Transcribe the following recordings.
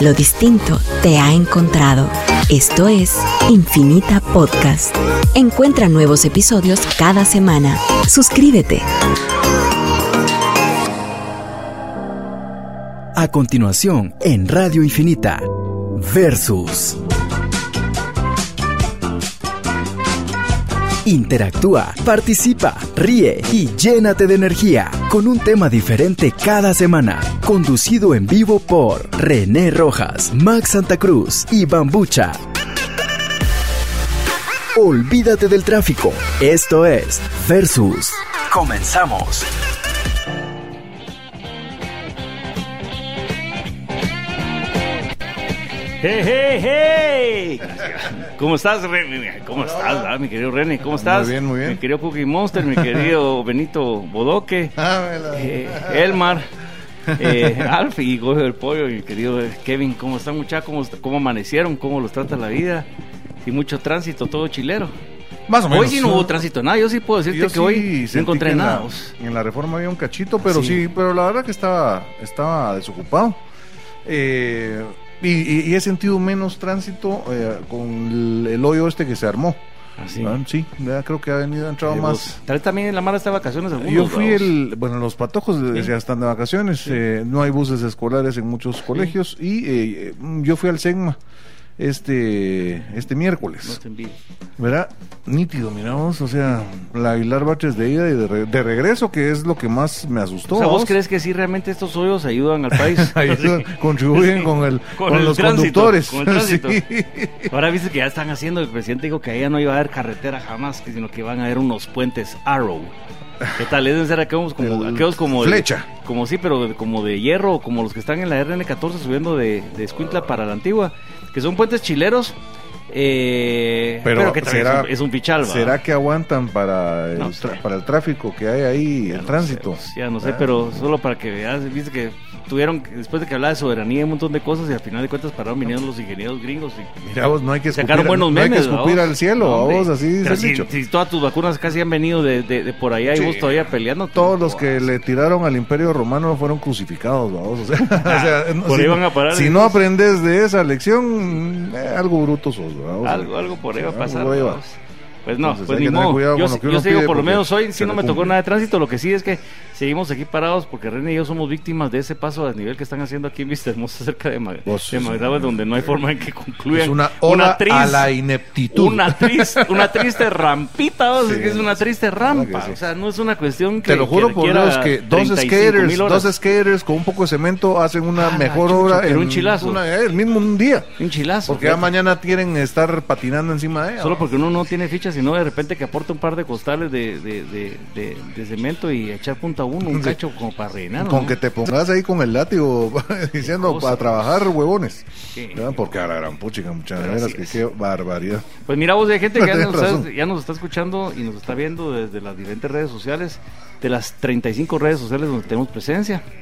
Lo distinto te ha encontrado. Esto es Infinita Podcast. Encuentra nuevos episodios cada semana. Suscríbete. A continuación, en Radio Infinita, Versus. Interactúa, participa, ríe y llénate de energía con un tema diferente cada semana. Conducido en vivo por René Rojas, Max Santa Cruz y Bambucha. Olvídate del tráfico. Esto es Versus. Comenzamos. ¡Hey, hey, hey! ¿Cómo estás, René? ¿Cómo estás, ah, mi querido René? ¿Cómo estás? Muy bien, muy bien. Mi querido Cookie Monster, mi querido Benito Bodoque, eh, Elmar, eh, Alf y Goyo del Pollo, mi querido Kevin. ¿Cómo están, muchachos? ¿Cómo, ¿Cómo amanecieron? ¿Cómo los trata la vida? Y mucho tránsito, todo chilero. Más o menos. Hoy sí no hubo tránsito, nada. Yo sí puedo decirte Yo que sí hoy no encontré en nada. la-. En la reforma había un cachito, pero Sí. sí, pero la verdad que estaba, estaba desocupado. Eh, y, y- y he sentido menos tránsito eh, con el, el hoyo este que se armó. Así. Ah, Sí, ya creo que ha venido, ha entrado más. Tal vez también en la mala está de vacaciones algunos. Yo fui el, bueno, los patojos Sí. ya están de vacaciones, eh, no hay buses escolares en muchos colegios y eh, yo fui al SEGMA este, este No miércoles. te. ¿Verdad? Nítido, miramos, o sea, la Aguilar Baches de ida y de, re- de regreso, que es lo que más me asustó. O sea, ¿vos crees que sí realmente estos hoyos ayudan al país? Ayudan, contribuyen con el Con con, el los tránsito, conductores. con el tránsito. Sí. Ahora viste que ya están haciendo, el presidente dijo que allá no iba a haber carretera jamás, sino que van a haber unos puentes Arrow. ¿Qué tal? Deben ser aquellos como, El aquellos como de- flecha. como sí, pero de- como de hierro, como los que están en la RN14 subiendo de, de Escuintla para la antigua, que son puentes chileros, eh, pero, Pero que será- es un, pichal. ¿Será que aguantan para el, No sé. para el tráfico que hay ahí, el no tránsito? sé, pues, ya no sé, Ah. pero solo para que veas, viste que tuvieron, después de que hablaba de soberanía y un montón de cosas, y al final de cuentas pararon viniendo los ingenieros gringos y Mira vos, no hay que escupir, sacaron buenos no hay memes. que escupir ¿va al cielo, No, a vos, así si, dicho. si todas tus vacunas casi han venido de, de- de por allá y vos todavía peleando. Todos los que le tiraron al imperio romano fueron crucificados. O sea, o sea, no- Por si, ahí van a parar si esos. no aprendes de esa lección, eh, algo bruto sos, Algo, algo por ahí va a pasar. Pues no, Entonces, pues ni modo. Yo, yo sigo, pide por lo menos hoy sí no me tocó nada de tránsito. Lo que sí es que seguimos aquí parados porque René y yo somos víctimas de ese paso a nivel que están haciendo aquí en Vista Hermosa cerca de, Ma- Pues, de sí. donde no hay forma en que concluyan. es una oda tris- a la ineptitud. Una triste, una triste rampita, o sea, Sí, que es una triste rampa. sí. O sea, no es una cuestión que. Te lo juro que por Dios que dos 35,000 skaters, dos skaters con un poco de cemento hacen una Ah, mejor obra en un chilazo. una- eh, el mismo un día. Un chilazo. Porque ya mañana quieren estar patinando encima de ella. Solo porque uno no tiene ficha, sino de repente que aporta un par de costales de, de, de, de- de cemento y echar punta uno, un Sí. cacho como para rellenar. Con ¿no? que te pongas ahí con el látigo diciendo para trabajar huevones. Porque a la gran puchica, muchas veras que qué barbaridad. Pues mira vos, hay gente que ya nos, ya nos está escuchando y nos está viendo desde las diferentes redes sociales, de las 35 redes sociales donde tenemos presencia.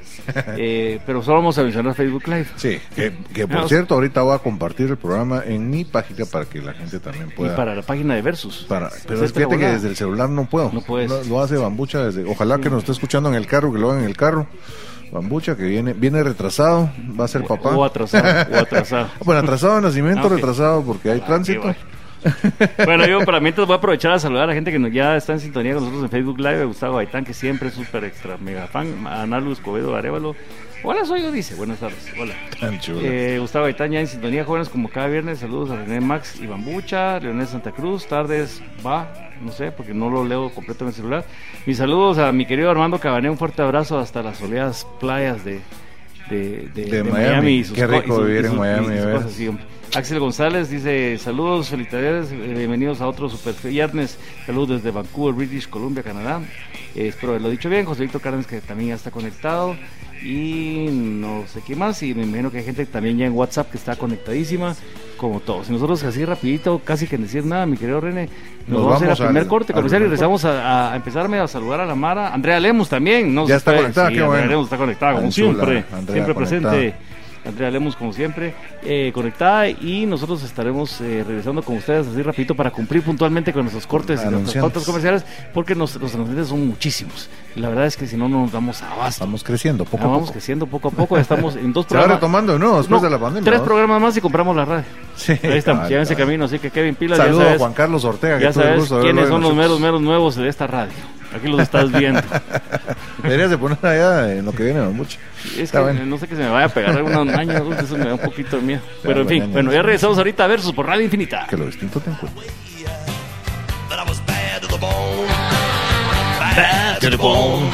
Eh, pero solo vamos a mencionar Facebook Live. Sí, que, que por cierto, ahorita voy a compartir el programa en mi página para que la gente también Y pueda. para la página de Versus. para- pero fíjate que desde el celular no puedo. No puedes. Lo, lo hace Bambucha desde. Ojalá que nos esté escuchando en el carro, que lo haga en el carro. Bambucha que viene viene retrasado, va a ser papá. O atrasado, o atrasado. Bueno, atrasado de nacimiento, Ah, retrasado porque hay Ah, tránsito. Bueno, yo para mientras voy a aprovechar a saludar a la gente que nos- ya está en sintonía con nosotros en Facebook Live, Gustavo Gaitán, que siempre es súper extra mega fan, Ana Luz Escobedo Arevalo. Hola, soy yo, dice. Buenas tardes. Hola. Eh, Gustavo Gaitán ya en sintonía, jóvenes, como cada viernes. Saludos a René Max y Bambucha, Leonel Santa Cruz, tardes, va, no sé, porque no lo leo completo en el celular. Mis saludos a mi querido Armando Cabané, un fuerte abrazo hasta las soleadas playas de, de, de- De de Miami. y sus Qué co- rico y sus- vivir y en Miami, y sus cosas, sí, hombre. Axel González dice saludos, felicidades, eh, bienvenidos a otro super viernes. Saludos desde Vancouver, British Columbia, Canadá. Eh, espero haberlo dicho bien. José Víctor Cárdenas que también ya está conectado. Y no sé qué más. Y me imagino que hay gente también ya en WhatsApp que está conectadísima, como todos. Y nosotros así rapidito, casi que decir nada, mi querido René. Nos, Nos vamos, a ir al primer corte al comercial y regresamos a, a empezarme a saludar a la Mara. Andrea Lemos también. ¿no? Ya está Sí, conectada, qué Andrea bueno. Lemos está conectada, como siempre. Andrea siempre conectada. presente. Andrea Lemos, como siempre, eh, conectada y nosotros estaremos eh, regresando con ustedes así rapidito para cumplir puntualmente con nuestros cortes y nuestras pautas comerciales, porque nos- los anunciantes son muchísimos. Y la verdad es que si no, no nos damos abasto. Estamos creciendo poco a vamos poco. creciendo poco a poco, estamos en dos Se va programas. retomando nuevo después No, de la pandemia. Tres ¿no? programas más y compramos la radio. Sí, Ahí estamos, ya en ese cabal. camino, así que Kevin Pilas, Saludos a Juan Carlos Ortega. ya que sabes quiénes son los meros, meros nuevos de esta radio. Aquí los estás viendo. Deberías de poner allá en lo que viene, mucho. Es Está que bueno. no sé que se me vaya a pegar algún año, eso me da un poquito de miedo. Pero en fin, bueno, bueno, ya regresamos ahorita a Versus por Radio Infinita. Que lo distinto te was bad to the bone.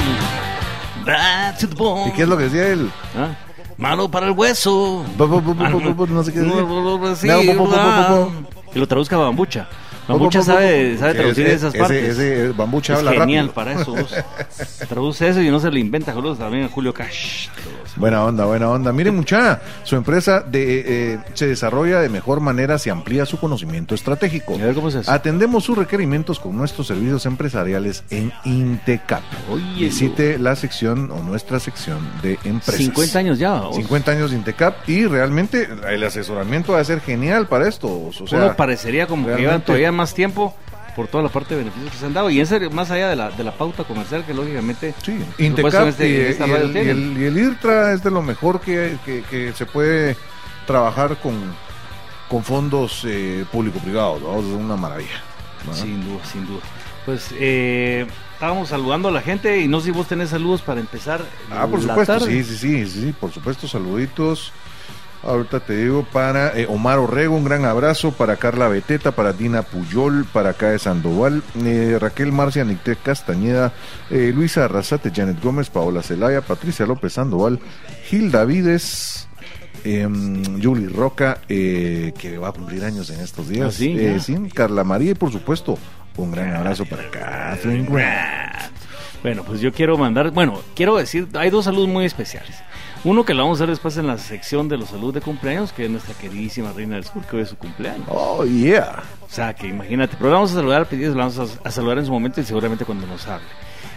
Bad to the bone. ¿Y qué es lo que decía él? ¿Ah? Malo para el hueso. No sé qué decía. Sí, ah. Que lo traduzca Bambucha. Bu- bu- Bambucha bu- sabe, traducir ese- esas ese- partes. Ese Bambucha es habla genial rápido. para eso. vos. Traduce eso y no se le inventa. Saludos también a Julio Cash. Buena onda, buena onda. Miren, mucha, su empresa de, eh, se desarrolla de mejor manera si amplía su conocimiento estratégico. A ver cómo es eso. Atendemos sus requerimientos con nuestros servicios empresariales en Intecap. Oye, Visite la sección o nuestra sección de empresas. 50 años ya. vos. 50 años de Intecap y realmente el asesoramiento va a ser genial para esto. O sea, Uno parecería como que llevan realmente- más tiempo por toda la parte de beneficios que se han dado. Y en serio, más allá de la, de la pauta comercial, que lógicamente. Sí, Intecap este- y, esta el, y, el, y el IRTRA es de lo mejor que, que- que se puede trabajar con, con fondos eh, público-privados. ¿no? Es una maravilla. ¿no? Sin duda, sin duda. Pues eh, estábamos saludando a la gente y no sé si vos tenés saludos para empezar. Ah, por la supuesto, tarde. sí, sí, sí, sí, por supuesto, saluditos. Ahorita te digo para eh, Omar Orrego, un gran abrazo, para Carla Beteta, para Dina Puyol, para Cae Sandoval, eh, Raquel Marcia, Nicté Castañeda, eh, Luisa Arrasate, Janet Gómez, Paola Celaya, Patricia López Sandoval, Gil Davides, em, Julie Roca, eh, que va a cumplir años en estos días. Ah, sí, Eh, sí, Carla María y por supuesto, un gran abrazo para Catherine Grant. Bueno, pues yo quiero mandar, bueno, quiero decir, hay dos saludos muy especiales. Uno que lo vamos a hacer después en la sección de los saludos de cumpleaños, que es nuestra queridísima Reina del Sur, que hoy es su cumpleaños. Oh, yeah. O sea, que imagínate, pero la vamos a saludar, pues, la vamos a, a saludar en su momento y seguramente cuando nos hable.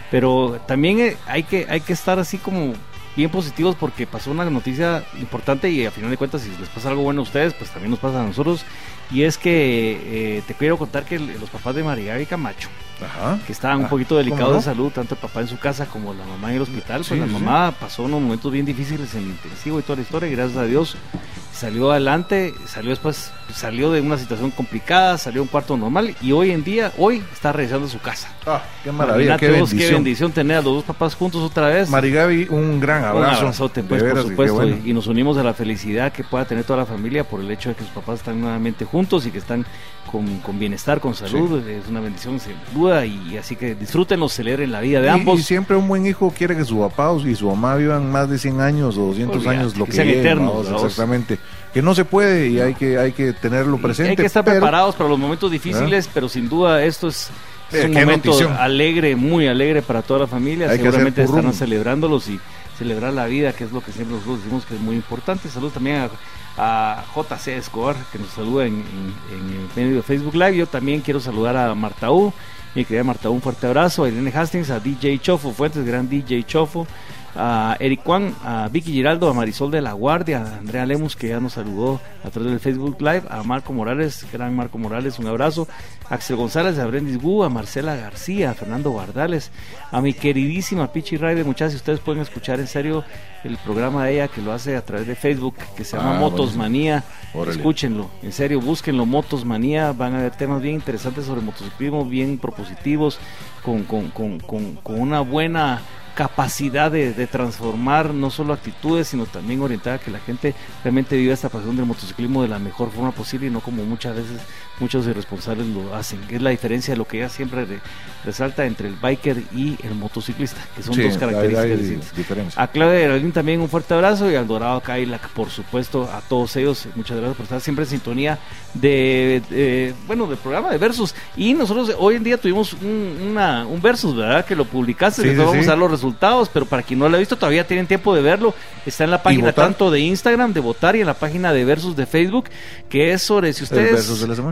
Pero también eh, hay que, hay que estar así como bien positivos porque pasó una noticia importante y a final de cuentas si les pasa algo bueno a ustedes, pues también nos pasa a nosotros. Y es que eh, te quiero contar que los papás de María y Camacho, Ajá. que estaban un Ah, poquito delicados de salud, tanto el papá en su casa como la mamá en el hospital. Sí, pues la sí. mamá pasó unos momentos bien difíciles en el intensivo y toda la historia, y gracias a Dios salió adelante, salió después, salió de una situación complicada, salió a un cuarto normal y hoy en día, hoy está regresando a su casa. Ah, qué maravilla, qué Imagínate vos, bendición. bendición tener a los dos papás juntos otra vez. Marigaby, un gran Un abrazo. abrazote, pues, por veras, qué supuesto. bueno. Y, y nos unimos a la felicidad que pueda tener toda la familia por el hecho de que sus papás están nuevamente juntos y que están con, con bienestar, con salud. Es una bendición, sin duda. Y así que disfrútenlo, celebren la vida de Y- ambos. Y, siempre un buen hijo quiere que su papá y su mamá vivan más de 100 años o 200 Olvídate, años, lo que que, sean eternos, vamos. exactamente. Que no se puede y hay que hay que tenerlo Y presente. hay que estar pero- preparados para los momentos difíciles, pero sin duda esto es, es Eh, un momento notición. alegre, muy alegre para toda la familia. Hay Seguramente estarán celebrándolos y celebrar la vida, que es lo que siempre nosotros decimos que es muy importante. Saludos también a, a JC Escobar, que nos saluda en, en- en el medio de Facebook Live. Yo también quiero saludar a Marta U, mi querida Marta U, un fuerte abrazo. A Irene Hastings, a DJ Chofo Fuentes, gran DJ Chofo. A Eric Juan, a Vicky Giraldo, a Marisol de la Guardia, a Andrea Lemus que ya nos saludó a través del Facebook Live, a Marco Morales, gran Marco Morales, un abrazo, a Axel González, a Brendis Gu, a Marcela García, a Fernando Guardales, a mi queridísima Pichi Raider, muchachos, si ustedes pueden escuchar en serio el programa de ella que lo hace a través de Facebook, que se llama Ah, Motos. Manía, escúchenlo, en serio, búsquenlo, Motos Manía, van a ver temas bien interesantes sobre motociclismo, bien propositivos, con, con, con, con, con una buena capacidad de, de transformar no solo actitudes, sino también orientar a que la gente realmente viva esta pasión del motociclismo de la mejor forma posible y no como muchas veces muchos irresponsables lo hacen. Es la diferencia de lo que ella siempre re- resalta entre el biker y el motociclista, que son Sí, dos características distintas. A Claudia Geraldín también un fuerte abrazo y al Dorado Cadillac, por supuesto, a todos ellos, muchas gracias por estar siempre en sintonía de, de- bueno, del programa de Versus. Y nosotros hoy en día tuvimos un, una- un Versus, ¿verdad? Que lo publicaste, Sí, después sí, vamos a dar los resultados resultados, pero para quien no lo ha visto todavía tienen tiempo de verlo. Está en la página tanto de Instagram de votar y en la página de Versus de Facebook, que es sobre si usted es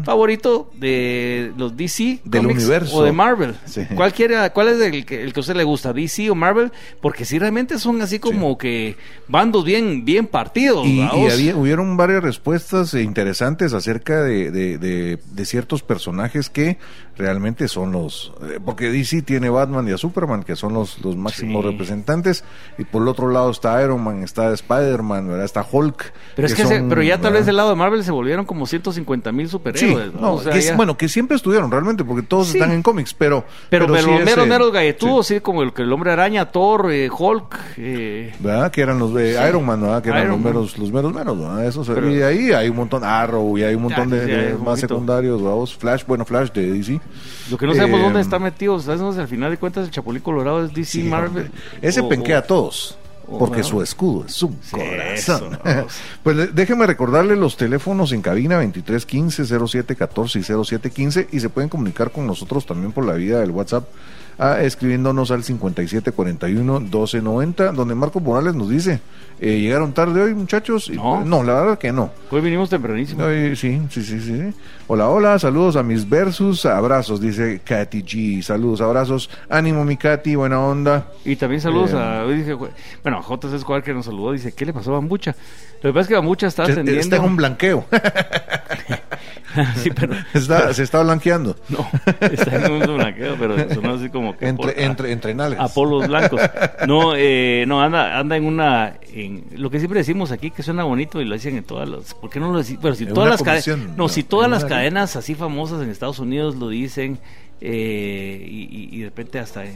favorito de los DC Del Comics universo. o de Marvel. Sí. ¿Cuál, quiere- ¿Cuál es el que, el que a usted le gusta, DC o Marvel? Porque si realmente son así como que bandos bien, bien partidos. Y, y había, hubieron varias respuestas interesantes acerca de, de- de- de ciertos personajes que realmente son los... eh, porque DC tiene Batman y a Superman, que son los, los máximos Sí. representantes, y por el otro lado está Iron Man, está Spider-Man, ¿verdad? está Hulk. Pero es que, se- son, pero ya tal ¿verdad? vez del lado de Marvel se volvieron como 150 mil Sí, superhéroes. ¿no? no, O sea, que es- ya- bueno, que siempre estuvieron realmente, porque todos Sí. están en cómics, pero... pero, pero sí los meros, meros galletudos, sí. como el que el hombre araña, Thor, eh, Hulk. eh, ¿verdad? Que eran los de Sí. Iron Man, ¿verdad? Que eran Iron los meros, los meros meros, ¿verdad? Eso se- Pero- y ahí hay un montón, Arrow, y hay un montón Ya, de, sí, de más secundarios, vamos, Flash, bueno, Flash de DC. lo que no sabemos Eh, dónde está metido, ¿sabes? Al final de cuentas, el Chapulín Colorado es DC Sí, Marvel. Ese O- penquea a todos. o- Porque bueno. su escudo es su Sí, corazón. eso, pues déjeme recordarle los teléfonos en cabina 2315 0714 y 0715 y se pueden comunicar con nosotros también por la vía del WhatsApp escribiéndonos al 5741 1290 donde Marco Morales nos dice eh, llegaron tarde hoy muchachos No. no la verdad que no Hoy vinimos tempranísimo. Sí, sí, sí, sí. Hola, hola, saludos a mis versus, abrazos, dice Katy G. Saludos, abrazos. Ánimo, mi Katy, buena onda. Y también saludos Eh, a. dije, bueno, a JC Escobar que nos saludó, dice, ¿qué le pasó a Bambucha? Lo que pasa es que Bambucha está Se- ascendiendo. Está en un blanqueo. sí, pero. Está- se está blanqueando. No, está en un blanqueo, pero sonó así como que. por- Entre, entre, entre nalgas. a polos blancos. No, eh, no, anda, anda en una, en lo que siempre decimos aquí, que suena bonito y lo dicen en todas las, ¿por qué no lo decimos? Pero si En todas las cadenas, no, ¿no? si todas las una- cadenas así famosas en Estados Unidos lo dicen, eh, y, y- y de repente hasta en,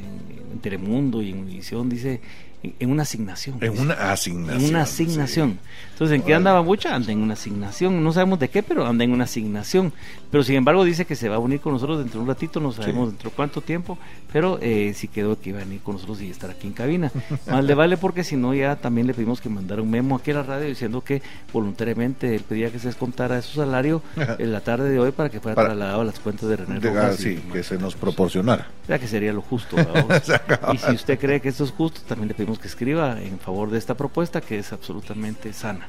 en Telemundo y en Univisión dice, en, una asignación. En una asignación. En una asignación. Entonces, ¿en qué andaba Bucha? Anda en una asignación. No sabemos de qué, pero anda en una asignación. Pero sin embargo, dice que se va a unir con nosotros dentro de un ratito. No sabemos dentro de cuánto tiempo. Pero eh, sí quedó que iba a venir con nosotros y estar aquí en cabina. Más le vale porque si no, ya también le pedimos que mandara un memo aquí a la radio diciendo que voluntariamente él pedía que se descontara de su salario en la tarde de hoy para que fuera Para- trasladado a las cuentas de René De- Rojas. sí, que se nos proporcionara. Ya que sería lo justo. y si usted cree que esto es justo, también le pedimos que escriba en favor de esta propuesta que es absolutamente sana.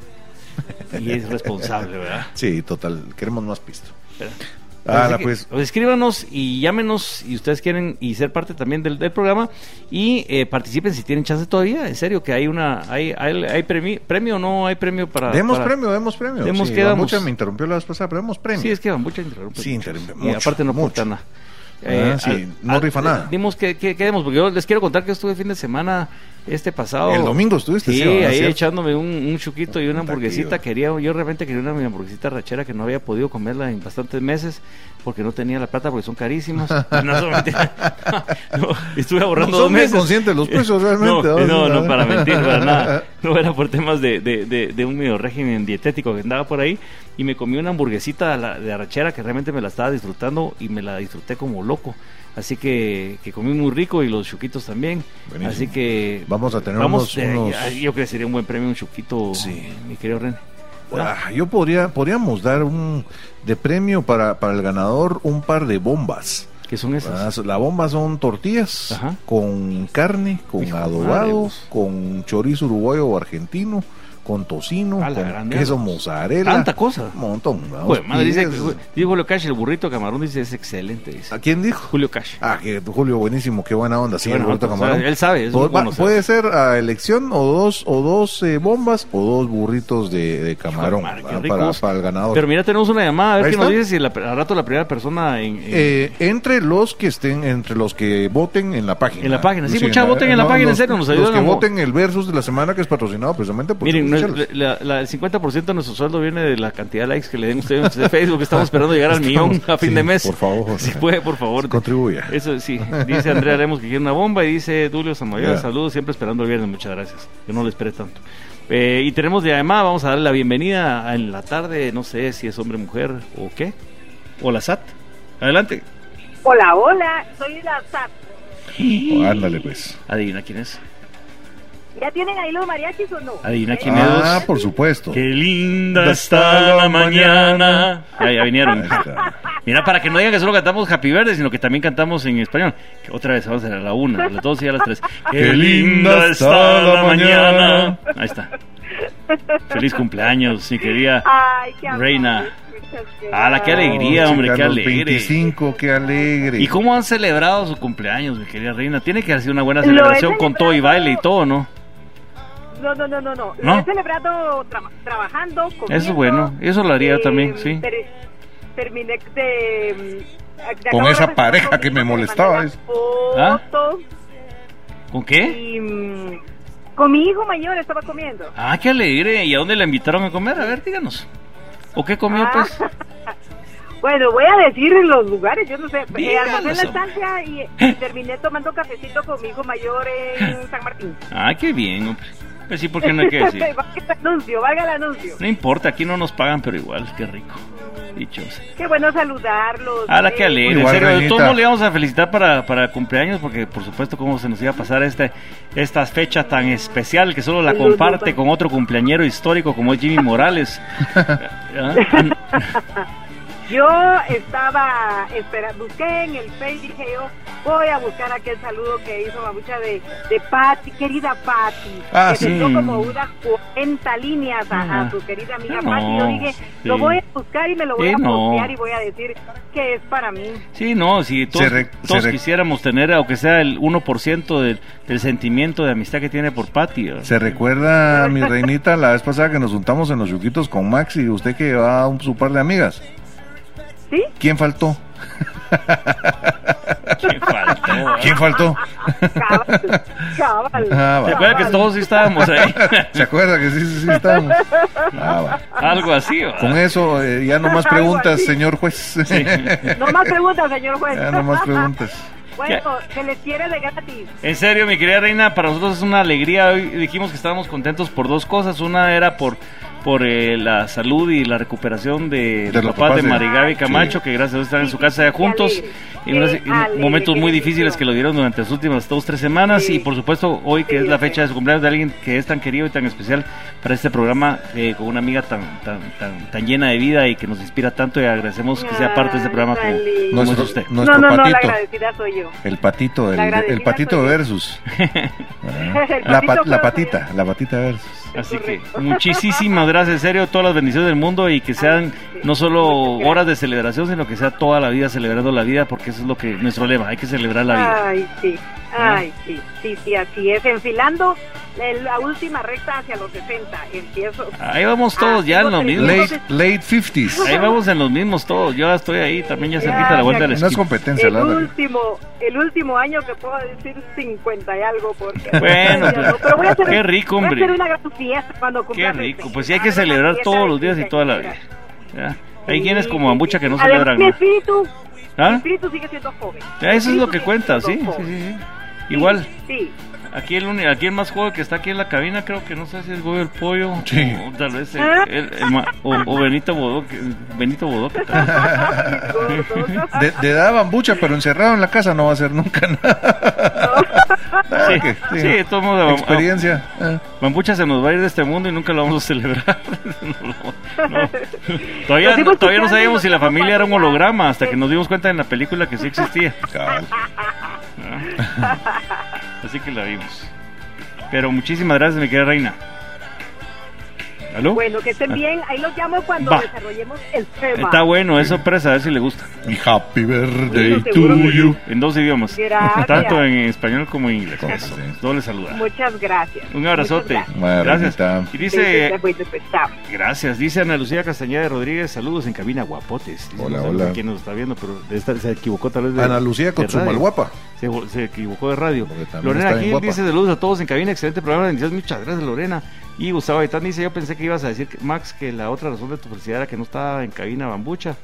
Y es responsable, ¿verdad? Sí, total. Queremos más pisto. Ah, pues. pues, escríbanos y llámenos y ustedes quieren y ser parte también del, del programa y eh, participen si tienen chance todavía. En serio que hay una hay hay, hay premi- premio o no hay premio para Demos para- premio, demos premio. Demos sí, que. Mucha me interrumpió la vez pasada, pero demos premio. Sí, es que van mucha interrumpe. Sí, interrumpe Y aparte no mucho. nada. Eh, Ah, sí, no rifa nada. Dimos que, que, que demos, porque yo les quiero contar que estuve fin de semana este pasado. El domingo estuviste, Sí, ahí ¿Cierto? echándome un, un chuquito y una hamburguesita. que Quería, yo realmente quería una hamburguesita rachera que no había podido comerla en bastantes meses porque no tenía la plata porque son carísimas. no. No, estuve ahorrando No, dos meses. conscientes los precios, realmente, No, ¿no? no, no, para mentir, para nada. No era por temas de, de, de, de un medio régimen dietético que andaba por ahí y me comí una hamburguesita de, la- de arrachera que realmente me la estaba disfrutando y me la disfruté como loco. Así que, que comí muy rico y los chuquitos también. Buenísimo. Así que Vamos a tener vamos, unos- eh, unos- yo creo que sería un buen premio un chuquito, Sí. mi querido René. Ah, yo podría, podríamos dar un de premio para, para el ganador un par de bombas. ¿Qué son esas? Ah, La bomba son tortillas Ajá. con carne, con adobado, vos. con chorizo uruguayo o argentino, con tocino, con queso mozzarella. Tanta cosa. Un montón. Joder, madre, dice, que- dijo Julio Cash, el burrito camarón dice es excelente. Dice. ¿A quién dijo? Julio Cash. Ah, que Julio, buenísimo, qué buena onda. Sí, el burrito camarón. o sea, él sabe, es Pu- bueno, puede ser a elección o dos o dos eh, bombas o dos burritos de, de camarón ah, ricos. para, para el ganador. Pero mira, tenemos una llamada, a ver qué nos dice si la, al rato la primera persona en... en- Eh, entre los que estén, entre los que voten en la página. En la página, sí, mucha voten en la página, en los- serio, nos Los ayudan que a mo- voten el versus de la semana que es patrocinado precisamente por Miren, la- la- el 50% de nuestro sueldo viene de la cantidad de likes que le den ustedes en Facebook. Estamos esperando llegar al Estamos- millón a fin sí, de mes. por favor. Si puede, por favor. Contribuya. Eso sí. Dice Andrea Lemos que quiere una bomba y dice Dulio Samayoa, Ya. saludos, siempre esperando el viernes. Muchas gracias. Yo no le esperé tanto. Eh, y tenemos de además, vamos a darle la bienvenida en la tarde, no sé si es hombre, mujer o qué. O la SAT. Adelante. Hola, hola, soy la SAT. Oh, ándale, pues. Adivina quién es. ¿Ya tienen ahí los mariachis o no? Adivina ¿Eh? quién Ah, por supuesto. Qué linda está la mañana. Ah, ya vinieron. Ahí. Mira, para que no digan que solo cantamos Happy Verde, sino que también cantamos en español. Que otra vez vamos a la una, a las dos y a las tres. Qué linda está la mañana. Ahí está. Feliz cumpleaños, mi querida Ay, qué. Reina. Ah, la que gracias. alegría, Oh, hombre, chica, qué alegre. 25, qué alegre. ¿Y cómo han celebrado su cumpleaños, mi querida Reina? Tiene que haber sido una buena celebración con todo y baile y todo, ¿no? No, no, no, no, no. ¿No? Lo he celebrado tra- trabajando, comiendo. Eso es bueno. Eso lo haría también, sí. ter- terminé de... mm, de Con esa pareja que me le molestaba, ¿Ah? ¿Con qué? Y mm, con mi hijo mayor estaba comiendo. Ah, qué alegre. ¿Y a dónde la invitaron a comer? A ver, díganos. ¿O qué comió, Ah. pues? Bueno, voy a decir los lugares, yo no sé. Eh, en la estancia y, y terminé tomando cafecito con mi hijo mayor en San Martín. Ah, qué bien, hombre. Pues sí, porque no hay que decir. valga el anuncio, valga el anuncio. No importa, aquí no nos pagan, pero igual, qué rico. Dichosa. Qué bueno saludarlos. Ah, la que eh, alegre. En Igual, serio, de todos modos le íbamos a felicitar para, para el cumpleaños, porque por supuesto, cómo se nos iba a pasar este, esta fecha tan especial que solo la comparte con otro cumpleañero histórico como es Jimmy Morales. Yo estaba esperando, busqué en el Face, dije yo, voy a buscar aquel saludo que hizo Mamucha de, de Patti, querida Patti, Ah, que sí. como unas 40 líneas a, a Ah. su querida amiga No, Patti. Yo dije, lo voy a buscar y me lo voy Sí, a no. postear y voy a decir que es para mí. Sí, no, si todos, re- quisiéramos tener, aunque sea el 1% del, del sentimiento de amistad que tiene por Patty. ¿verdad? ¿Se recuerda, mi reinita, la vez pasada que nos juntamos en los yuquitos con Max y usted que llevaba un, su par de amigas? ¿Sí? ¿Quién faltó? ¿Qué faltó? ¿verdad? ¿Quién faltó? Cabal, cabal. Ah, ¿Se acuerda que todos sí estábamos ahí? ¿Se acuerda que sí, sí, sí estábamos? Ah, va. Algo así, ¿verdad? Con eso, eh, ya no más preguntas, señor juez. No más preguntas, señor juez. ya no más preguntas. Bueno, se les quiere de gratis. En serio, mi querida reina, para nosotros es una alegría. Hoy dijimos que estábamos contentos por dos cosas. Una era por por eh, la salud y la recuperación de, De los papás de de- Marigaby Sí. Camacho, que gracias a Dios están en su casa ya juntos. En unos momentos muy difíciles que lo dieron durante las últimas dos, tres semanas. Sí. Y por supuesto, hoy que Sí, es la fecha de su cumpleaños de alguien que es tan querido y tan especial para este programa, eh, con una amiga tan, tan, tan, tan llena de vida y que nos inspira tanto. Y agradecemos que sea parte de este programa como, es usted. nuestro no, no, no, la patito. agradecida soy yo. El patito, el, el patito versus. Ah, El La, patito la patita, la patita versus. Así que muchísimas gracias, en serio, todas las bendiciones del mundo y que sean no solo horas de celebración, sino que sea toda la vida celebrando la vida, porque eso es lo que nuestro lema, hay que celebrar la vida. Ay, sí. Ay, sí, sí, sí, así es. Enfilando la- última recta hacia los 60. Empiezo. Ahí vamos todos ya en lo mismo. Late, late 50s. Ahí vamos en los mismos todos. Yo estoy ahí también ya Ya, cerquita a la vuelta de la No es competencia, El la último, el último año que puedo decir 50 y algo. Porque Bueno, pues, pero voy a hacer, qué rico, Voy a hombre. hacer una gran fiesta cuando cumpla Qué rico. 60. Pues sí hay que celebrar todos los días y 60 toda la vida. ¿Ya? Hay quienes como Ambucha que no celebran. Mi espíritu, mi ¿Ah? espíritu sigue siendo joven. Eso es Mi lo que cuenta, sí, sí, sí. Igual. Sí. Aquí el, aquí el más joven que está aquí en la cabina, creo que no sé si es Goyo el Pollo Sí. o tal vez el- ¿Ah? el- o, o Benito Bodoque. Benito Bodoque también. De, de edad bambucha, pero encerrado en la casa no va a hacer nunca nada. Sí, sí, modos, Experiencia. Ah. Mambucha se nos va a ir de este mundo y nunca lo vamos a celebrar. No, no. Todavía, todavía no sabíamos si la familia era un holograma hasta que nos dimos cuenta en la película que sí existía. Cabal. Así que la vimos. Pero muchísimas gracias, mi querida reina. ¿Aló? Bueno, que estén bien. Ahí los llamo cuando Va. desarrollemos el tema. Está bueno, es sorpresa, a ver si le gusta. Y happy birthday Sí, to you. En dos idiomas. Gracias. Tanto en español como en inglés. Eso. Doble saludar. Muchas gracias. Un abrazote. Gracias. Renita. Y gracias. dice, pues, chao. gracias, dice Ana Lucía Castañeda de Rodríguez, saludos en cabina guapotes. Dice, Hola, no hola. quién nos está viendo, pero de esta- se equivocó tal vez de Ana Lucía con su malguapa. Se, se equivocó de radio. Lorena Gil dice saludos a todos en cabina, excelente programa, bendiciones, muchas gracias Lorena. Y Gustavo Aitán dice, yo pensé que ibas a decir, Max, que la otra razón de tu felicidad era que no estaba en cabina bambucha.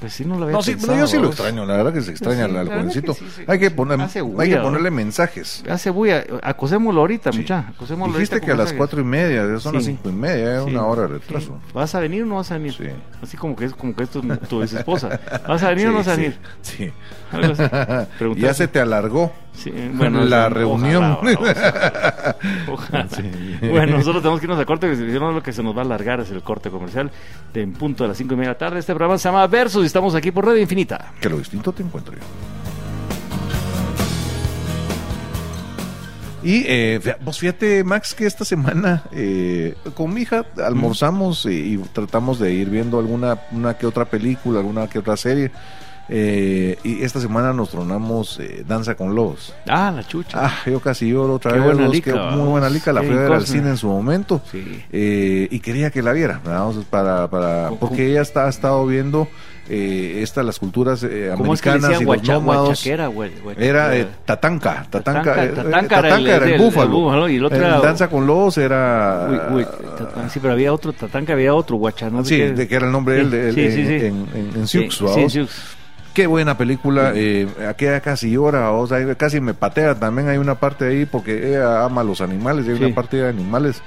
Pues sí, no lo había No, sí, pensado, yo sí lo extraño, la verdad que se extraña Sí, al jovencito. que sí, sí. Hay que, poner, Hace hay que bulla, ponerle ¿no? mensajes. Hace bulla, acosémoslo ahorita, Sí. mucha, acosémoslo Dijiste ahorita que a las cuatro y media, ya son las cinco y media, es una hora de retraso. ¿Vas a venir o no vas a venir? Sí. Así como que es como que esto es tu esposa. ¿Vas a venir o no vas a venir? Sí. Algo así. ya se te alargó. Sí, la sí, reunión. ojalá, ojalá, ojalá. Sí. Bueno, nosotros tenemos que irnos a corte, porque si no lo que se nos va a alargar es el corte comercial de en punto de las 5 y media de la tarde. Este programa se llama Versus y estamos aquí por Radio Infinita. Que lo distinto te encuentro yo. Y eh, vos fíjate, Max, que esta semana eh, con mi hija almorzamos y, y tratamos de ir viendo alguna una que otra película, alguna que otra serie. Eh, y esta semana nos tronamos eh, Danza con Lobos. Ah, la chucha. Ah, yo casi lloro otra Qué vez. buena vos, lica, muy buena lica, la fui a ver al cine en su momento. Sí. Eh, y quería que la viera, ¿verdad? O sea, para, para, ¿Cómo- porque ella está, ha estado viendo eh, esta, las culturas eh, ¿Cómo es que americanas y los guacha, nómados. güey? guachaquera? Era eh, Tatanka, Tatanka, Tatanka, eh, era el- era el, el- búfalo. el búfalo, y el otro En era- Danza con Lobos era... Uy, uy, sí, pero había otro, Tatanka había otro, guacha, ¿no? sí, de que era el nombre él, Sí, en, sí, sí. en, en- en ¿vaos? Sioux. Qué buena película, eh, aquella casi llora, o sea, casi me patea, también hay una parte ahí porque ella ama a los animales, y hay Sí. una parte de animales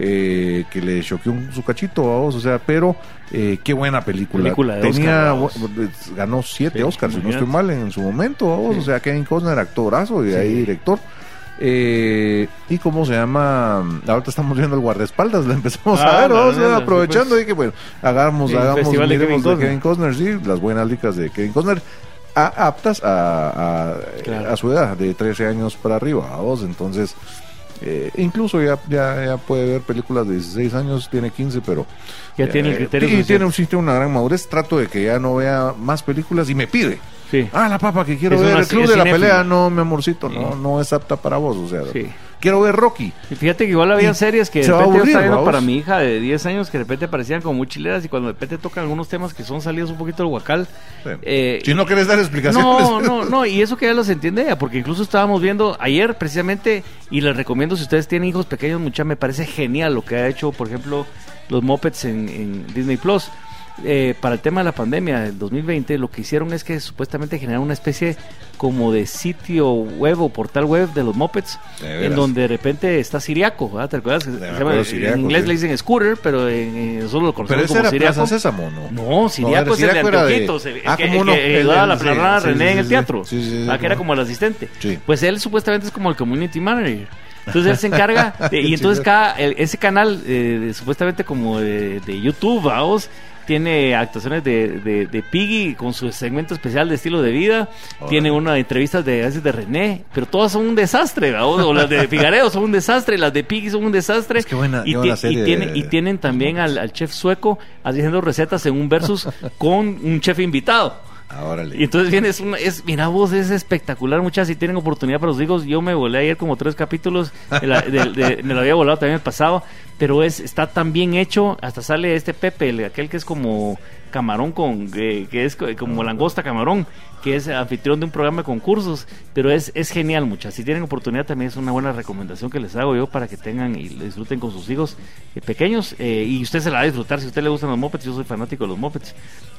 eh, que le choqueó un- su cachito, ¿vaos? o sea, pero eh, qué buena película. Película de Tenía, Oscar, bu- ganó siete Sí, Oscars, si no estoy mal, en su momento, ¿vaos? Sí. o sea, Kevin Costner, actorazo y de ahí director. Eh, y cómo se llama, ahorita estamos viendo el guardaespaldas, la empezamos Ah, a ver, verdad, aprovechando pues. y que bueno, hagamos, hagamos, Festival de Kevin de Kevin Costner, sí, las buenas licas de Kevin Costner, a- aptas a, a, Claro. a su edad, de 13 años para arriba, a vos, entonces, eh, incluso ya, ya, ya puede ver películas de 16 años, tiene 15, pero... Ya tiene el eh, criterio Y tiene un sitio, una gran madurez, trato de que ya no vea más películas y me pide. Sí. Ah, la papa que quiero Es ver, una- el club de la pelea, no, mi amorcito, no, no es apta para vos, o sea, Sí. Quiero ver Rocky. Y fíjate que igual había Y series que de repente yo aburrir, estaba viendo para mi hija de 10 años que de repente parecían como muy chileras y cuando de repente tocan algunos temas que son salidos un poquito del huacal. Sí. eh, si no quieres dar explicaciones. No, no, no, y eso que ya los entiende ella, porque incluso estábamos viendo ayer precisamente, y les recomiendo si ustedes tienen hijos pequeños, mucha, me parece genial lo que ha hecho, por ejemplo, los Muppets en, en Disney Plus. Eh, para el tema de la pandemia del 2020, lo que hicieron es que supuestamente generaron una especie como de sitio web o portal web de los Muppets, De en donde de repente está Siriaco, ¿verdad? ¿te acuerdas? Se llama- Siriaco, en inglés sí. le dicen Scooter, pero en, en- nosotros lo Pero conocemos ese como era Siriaco. Plaza Sésamo, ¿no? No, Siriaco No, es el de el Ah, que, ayudaba a la sí, planada sí, René sí, en el teatro. Ah, que era como el asistente. Pues él supuestamente es como el community manager. Entonces él se encarga de- y entonces cada el- ese canal eh, de- supuestamente como de, de YouTube, vamos, tiene actuaciones de, de, de Piggy con su segmento especial de estilo de vida. Tiene una de entrevistas de, veces de René, pero todas son un desastre, o las de Figareo son un desastre, las de Piggy son un desastre. Es que buena- y, qué buena y tiene- de- y tienen también al, al chef sueco haciendo recetas en un versus con un chef invitado. Y entonces viene, es, una, es mira vos, es espectacular, muchas si tienen oportunidad para los hijos, yo me volé ayer como tres capítulos, de la- de- de- me lo había volado también el pasado, pero es está tan bien hecho, hasta sale este Pepe, el- aquel que es como camarón con, eh, que es co- como langosta camarón, que es anfitrión de un programa de concursos, pero es, es genial muchas, si tienen oportunidad también es una buena recomendación que les hago yo para que tengan y disfruten con sus hijos eh, pequeños, eh, y usted se la va a disfrutar, si a usted le gustan los mopeds, yo soy fanático de los mopeds,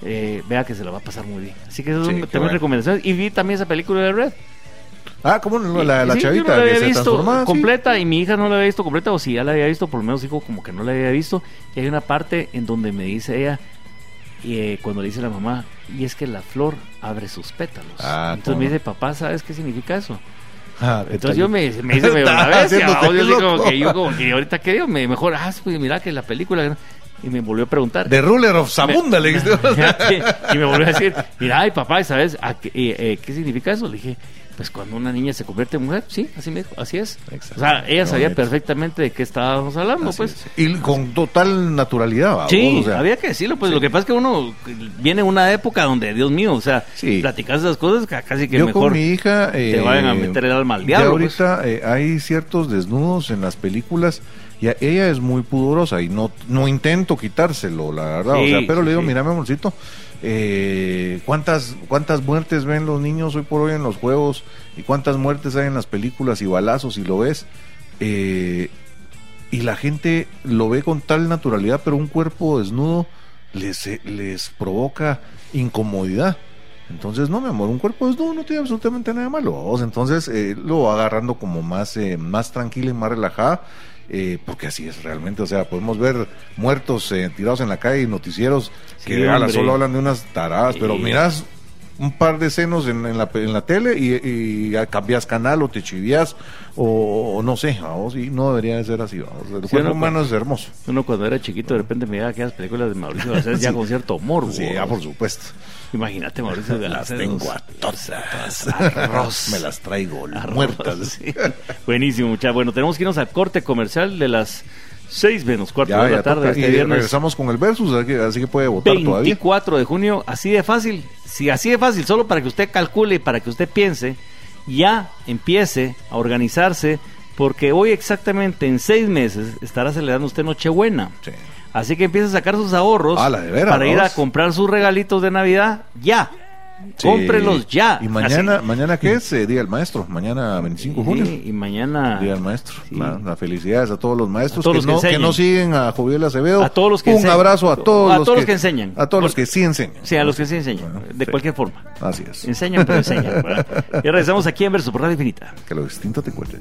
eh, vea que se la va a pasar muy bien, así que eso Sí, qué también bueno. recomendaciones, y vi también esa película de Red, Ah, ¿cómo no? La, la Sí, yo chavita no la que había se visto sí. completa y mi hija no la había visto completa o si ya la había visto por lo menos dijo como que no la había visto y hay una parte en donde me dice ella y eh, cuando le dice la mamá y es que la flor abre sus pétalos Ah, entonces cómo me dice papá sabes qué significa eso Ah, entonces yo me, me hice medio la bestia yo como que yo como que ahorita que digo me mejor ah pues mira que la película y me volvió a preguntar. The Ruler of Zamunda, le dijiste. y me volvió a decir, mira, ay papá, ¿sabes a qué, eh, eh, qué significa eso? Le dije, pues cuando una niña se convierte en mujer, sí, así me dijo, así es. Exacto. O sea, ella sabía perfectamente de qué estábamos hablando, Así pues. es. Y con total naturalidad, ¿va? Sí, vos? O sea, había que decirlo, pues lo que pasa es que uno viene una época donde, Dios mío, o sea, Sí. platicas esas cosas ca- casi que yo mejor con mi hija te eh, vayan a meter el alma al ya diablo. pues. ahorita eh, hay ciertos desnudos en las películas y a- ella es muy pudorosa y no no intento quitárselo la verdad o sea pero le digo mira mi amorcito eh, cuántas cuántas muertes ven los niños hoy por hoy en los juegos y cuántas muertes hay en las películas y balazos y lo ves eh, y la gente lo ve con tal naturalidad pero un cuerpo desnudo les eh, les provoca incomodidad. Entonces, no, mi amor, un cuerpo desnudo no tiene absolutamente nada de malo. Entonces, eh, lo va agarrando como más, eh, más tranquila y más relajada, eh, porque así es realmente. O sea, podemos ver muertos eh, tirados en la calle y noticieros Sí, que hombre. solo hablan de unas taradas, pero miras un par de senos en, en la, en la tele y, y cambias canal o te chivías o, o no sé, vamos, y no debería de ser así, vamos. El Sí, cuerpo no, humano es hermoso. Uno cuando era chiquito de repente miraba aquellas películas de Mauricio Garcés ya con cierto humor. Sí, ya por supuesto. Imagínate Mauricio Las Garcés. tengo a todas. Arroz. Me las traigo Arroz, muertas. sí. Buenísimo, muchachos. Bueno, tenemos que irnos al corte comercial de las 6 menos cuarto Ya, de la ya tarde toca. este Y viernes. regresamos con el versus, así que, puede votar todavía. 24 de junio, así de fácil. Si así de fácil, solo para que usted calcule y para que usted piense, ya empiece a organizarse, porque hoy exactamente en seis meses estará celebrando usted Nochebuena. Sí. Así que empiece a sacar sus ahorros Ah, la para ir a comprar sus regalitos de Navidad ya. Sí. Cómprelos ya. Y mañana, Así. mañana ¿qué es? Eh, Día del Maestro. Mañana 25 de junio. Sí, y mañana Día del Maestro. Sí. La- felicidades a todos los maestros todos que, los que no, que no siguen a Joviel Acevedo. A todos los que Un enseñan. abrazo a todos, A los, todos que, los que enseñan. A todos los que sí enseñan. Sí, a los que sí enseñan, Bueno, de cualquier forma. Así es. Enseñan, pero enseñan. ¿verdad? Y regresamos aquí en Verso por Radio Infinita. Que lo distinto te cuente.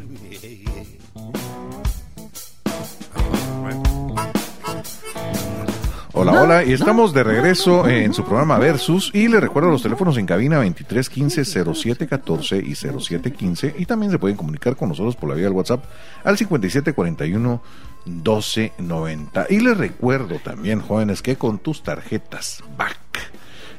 Hola, hola, y estamos de regreso en su programa Versus y le recuerdo los teléfonos en cabina 2315 0714 y 0715 y también se pueden comunicar con nosotros por la vía del WhatsApp al 5741 1290. Y les recuerdo también, jóvenes, que con tus tarjetas BAC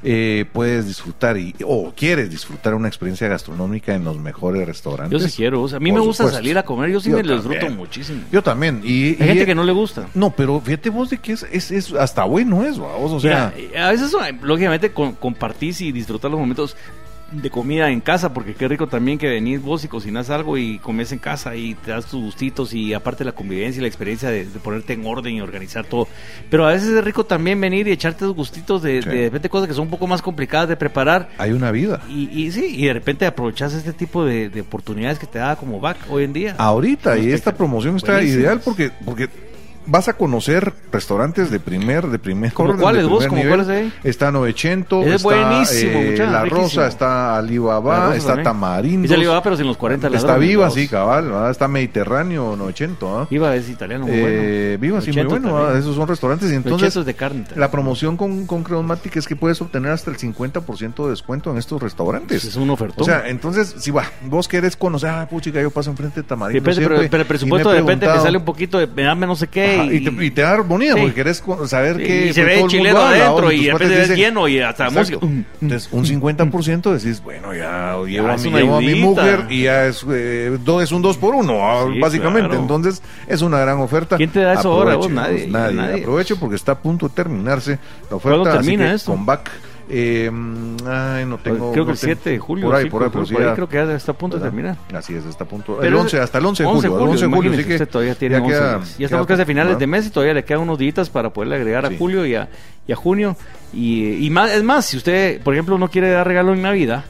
eh, puedes disfrutar y, o quieres disfrutar una experiencia gastronómica en los mejores restaurantes. Yo sí quiero. o sea, a mí Por me gusta supuesto. salir a comer. Yo sí Yo me lo disfruto muchísimo. Yo también. Y, Hay y- gente que no le gusta. No, pero fíjate vos de que es, es, es hasta bueno eso, vamos, o sea... Mira, a veces, eh, lógicamente, con- compartís y disfrutar los momentos de comida en casa, porque qué rico también que venís vos y cocinas algo y comes en casa y te das tus gustitos y aparte la convivencia y la experiencia de, de ponerte en orden y organizar todo. Pero a veces es rico también venir y echarte tus gustitos de, Sí. de, repente cosas que son un poco más complicadas de preparar. hay una vida. Y, y sí, y de repente aprovechas este tipo de, de oportunidades que te da como back hoy en día. Ahorita, y esta promoción está buenísimas. ideal porque, porque vas a conocer restaurantes de primer, de primer ¿Cómo orden, cuáles, de vos? primer ¿Cómo nivel. cuáles ahí? Está Novecento, Es está buenísimo, eh, muchacho, La riquísimo. Rosa, está Alibaba, está también. Tamarindo. Esa le iba, pero sin los 40 Está ladrones, Viva, vos. sí, cabal, ¿verdad? está Mediterráneo, Novecento, ¿ah? Viva es italiano muy Eh, bueno. Viva, sí, muy bueno. ¿verdad? esos son restaurantes y entonces... De carne. también. La promoción con, con Creomatic es que puedes obtener hasta el 50% de descuento en estos restaurantes. Es un ofertón. O sea, entonces, si va, vos querés conocer, ah, puchica, yo paso enfrente de Tamarindo Depende, pero, siempre, pero el y presupuesto de repente me sale un poquito de me dame no sé qué. Ajá, y, te, y te da armonía Sí. porque querés saber Sí, que y se pues, ve el chileno adentro y tus de cuates repente ves lleno y hasta música. Mm, Entonces, un 50% decís, bueno, ya llevo, Ya a mi, llevo a mi mujer y ya es, eh, do- es un 2 por 1 Sí, básicamente. claro. Entonces, es una gran oferta. ¿Quién te da eso ahora, vos? Nadie, vos, nadie. nadie. Aproveche porque está a punto de terminarse la oferta. ¿Cuándo así que esto? Con back. Eh, ay, no tengo. creo que no el 7 de julio. Por ahí, sí, por ahí, pero sí ya- creo que ya está a punto de ¿verdad? terminar. Así es, está a punto. el Pero 11, hasta el 11 de 11 julio. el 11 de julio, así que usted todavía tiene ya 11 queda- días. Ya estamos casi a finales poco, de mes y todavía le quedan unos días para poderle agregar Sí. a julio y a, y a junio. Y, y más, es más, si usted, por ejemplo, no quiere dar regalo en Navidad,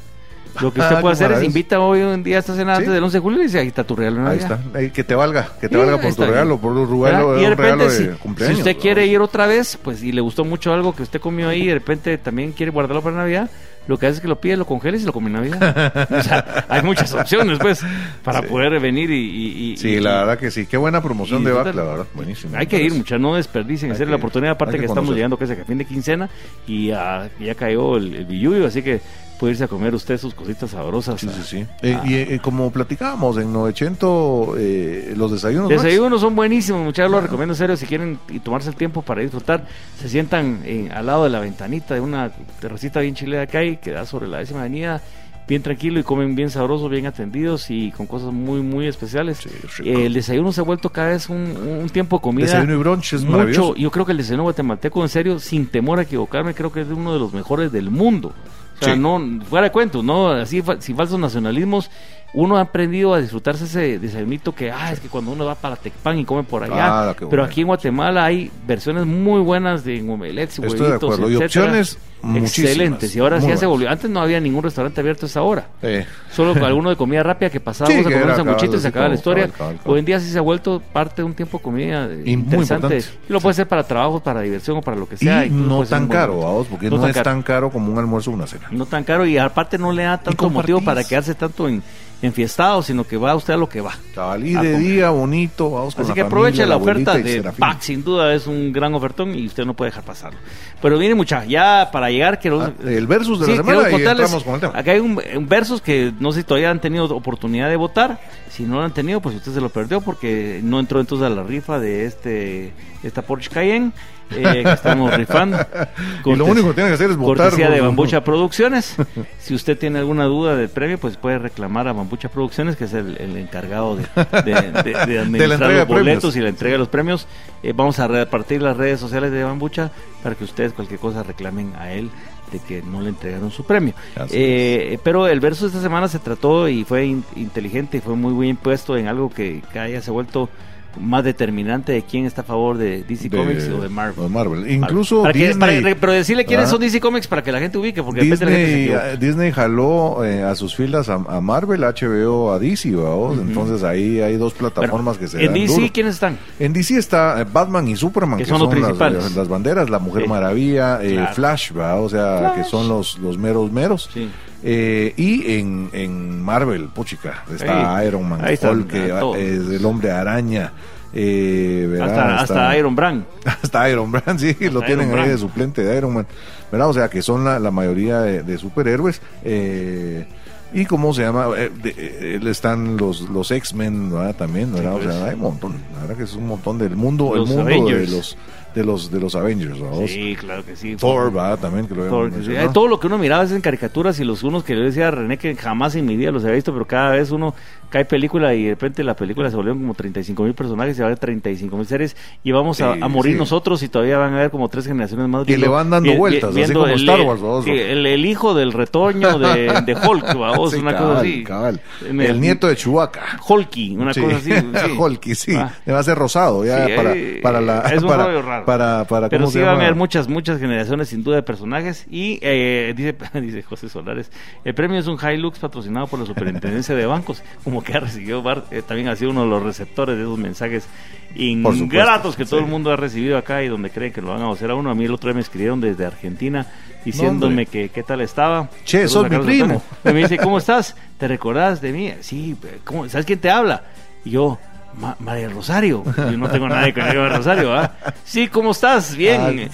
lo que usted Ah, puede hacer ¿cómo es invita hoy un día a esta cena Sí. antes del 11 de julio y dice, ahí está tu regalo Ahí está. Eh, que te valga, que te Sí, valga por tu regalo, bien. por un regalo, y de un regalo repente, de si, cumpleaños. si usted quiere ir otra vez, pues y le gustó mucho algo que usted comió ahí y de repente también quiere guardarlo para Navidad, lo que hace es que lo pide, lo congela y se lo come en Navidad. o sea, hay muchas opciones, pues, para Sí. poder venir y... y- y- Sí, y- la verdad que sí. Qué buena promoción de. Back, la verdad. Buenísimo. Hay que ir, muchachos, no desperdicien, hacer la oportunidad, aparte que, que estamos llegando que es a fin de quincena y ya, ya cayó el, el billuyo, así que puede irse a comer usted sus cositas sabrosas. Sí, a- sí, sí. Eh, Ah. y eh, como platicábamos en 900, eh, los desayunos. Max, Desayunos son buenísimos, muchachos, los recomiendo en serio si quieren y tomarse el tiempo para disfrutar. Se sientan en- al lado de la ventanita de una terracita bien chilena que hay, que da sobre la décima avenida, bien tranquilo y comen bien sabrosos, bien atendidos y con cosas muy, muy especiales. Sí. Eh, el desayuno se ha vuelto cada vez un, un tiempo de comida. Desayuno y brunch es mucho. maravilloso. Yo creo que el desayuno guatemalteco, en serio, sin temor a equivocarme, creo que es uno de los mejores del mundo. O sea, Sí. no, fuera de cuento, no, así, sin falsos nacionalismos, uno ha aprendido a disfrutarse ese desayunito que, ah, es que cuando uno va para Tecpan y come por allá, Ah, pero aquí en Guatemala hay versiones muy buenas de de huevitos, acuerdo. Y opciones muchísimas. excelentes. Y ahora sí ya se buenas. volvió. Antes no había ningún restaurante abierto a esa hora. Eh, Solo alguno de comida rápida que pasábamos Sí, a comer un sanguchito y se así acaba la historia. cabal, cabal, cabal. Hoy en día sí se ha vuelto parte de un tiempo de comida Y interesante. Y lo puede hacer para trabajo, para diversión o para lo que sea. y no ser tan un buen- caro, vamos, porque no, es tan caro como un almuerzo o una cena. No tan caro y aparte no le da tanto motivo para quedarse tanto en, enfiestado, sino que va usted a lo que va. Cabal, y de día bonito, vamos con Así la que aproveche la oferta de. Pack, sin duda es un gran ofertón y usted no puede dejar pasarlo. Pero viene mucha, ya para llegar quiero... Ah, el versus de Sí, la semana y contarles, entramos con el tema. Acá hay un, un versus que no sé si todavía han tenido oportunidad de votar. Si no lo han tenido, pues usted se lo perdió porque no entró entonces a la rifa de este esta Porsche Cayenne eh, que estamos rifando. Y lo único que tiene que hacer es votar. Cortesía de ¿no? Bambucha Producciones. Si usted tiene alguna duda del premio, pues puede reclamar a Bambucha Producciones, que es el, el encargado de, de, de- de administrar los boletos y la entrega de los premios. Eh, vamos a repartir las redes sociales de Bambucha para que ustedes cualquier cosa reclamen a él de que no le entregaron su premio. Eh, pero el verso de esta semana se trató y fue in- inteligente y fue muy bien puesto en algo que cada día se ha vuelto más determinante de quién está a favor de DC De- Comics o de Marvel. de Marvel. Incluso Para que- Disney, para que- pero decirle quiénes son DC Comics para que la gente ubique, porque de repente la gente se Disney, eh, Disney jaló eh, a sus filas a, a Marvel, HBO, a DC, ¿vaos? entonces ahí hay dos plataformas que se en dan DC, duro. ¿quiénes están? En DC está eh, Batman y Superman, Que que, son los las, principales. las banderas, la Mujer. Maravilla, eh, Claro. Flash, ¿va? o sea, que son los, los meros meros. Sí. Eh, y en, en Marvel, puchica, está. Iron Man, Hulk, eh, el Hombre Araña, eh, ¿verdad? Hasta, hasta Iron Brand. Hasta Iron Man, sí, lo tienen Iron ahí de suplente de Iron Man, ¿verdad? O sea, que son la, la mayoría de, de superhéroes. eh, y cómo se llama, Eh, de- eh, están los, los X-Men, ¿verdad? También, ¿verdad? Sí, o sea, pues. hay un montón, la verdad que es un montón del mundo, el mundo Avengers. de los de los de los Avengers, ¿verdad? Sí, claro que sí. Thor, ¿verdad? También que lo Thor, que sí. Eh, Todo lo que uno miraba es en caricaturas y los unos que yo decía a René que jamás en mi vida los había visto, pero cada vez uno cae película y de repente la película se volvieron como 35 mil personajes y va a haber 35 mil series y vamos a, Sí, a morir sí. nosotros y todavía van a haber como tres generaciones más. Y le van dando vueltas, así como el, Star Wars, vamos. sí, el, el hijo del retoño de, de Hulk, Sí, una cabal, cosa así. cabal. En El, nieto de Chewbacca. Hulky, una cosa así. sí. Hulky, sí. Ah. Le va a ser rosado ya Sí, para, eh, para la. es un para, rollo raro. Para, para, Pero ¿cómo sí van a haber muchas, muchas generaciones sin duda de personajes. Y eh, dice, dice José Solares, el premio es un Hilux patrocinado por la Superintendencia de Bancos, como que ha recibido, eh, también ha sido uno de los receptores de esos mensajes ingratos que todo sí. el mundo ha recibido acá y donde creen que lo van a hacer a uno. A mí el otro día me escribieron desde Argentina diciéndome que qué tal estaba. Che, sos mi Carlos primo. Antonio. Y me dice, ¿cómo estás? ¿Te recordás de mí? Sí, ¿cómo? ¿sabes quién te habla? Y yo, "Ma- María Rosario. Yo no tengo nadie con María del Rosario, ¿ah? Sí, ¿cómo estás? Bien. Ah. Bien,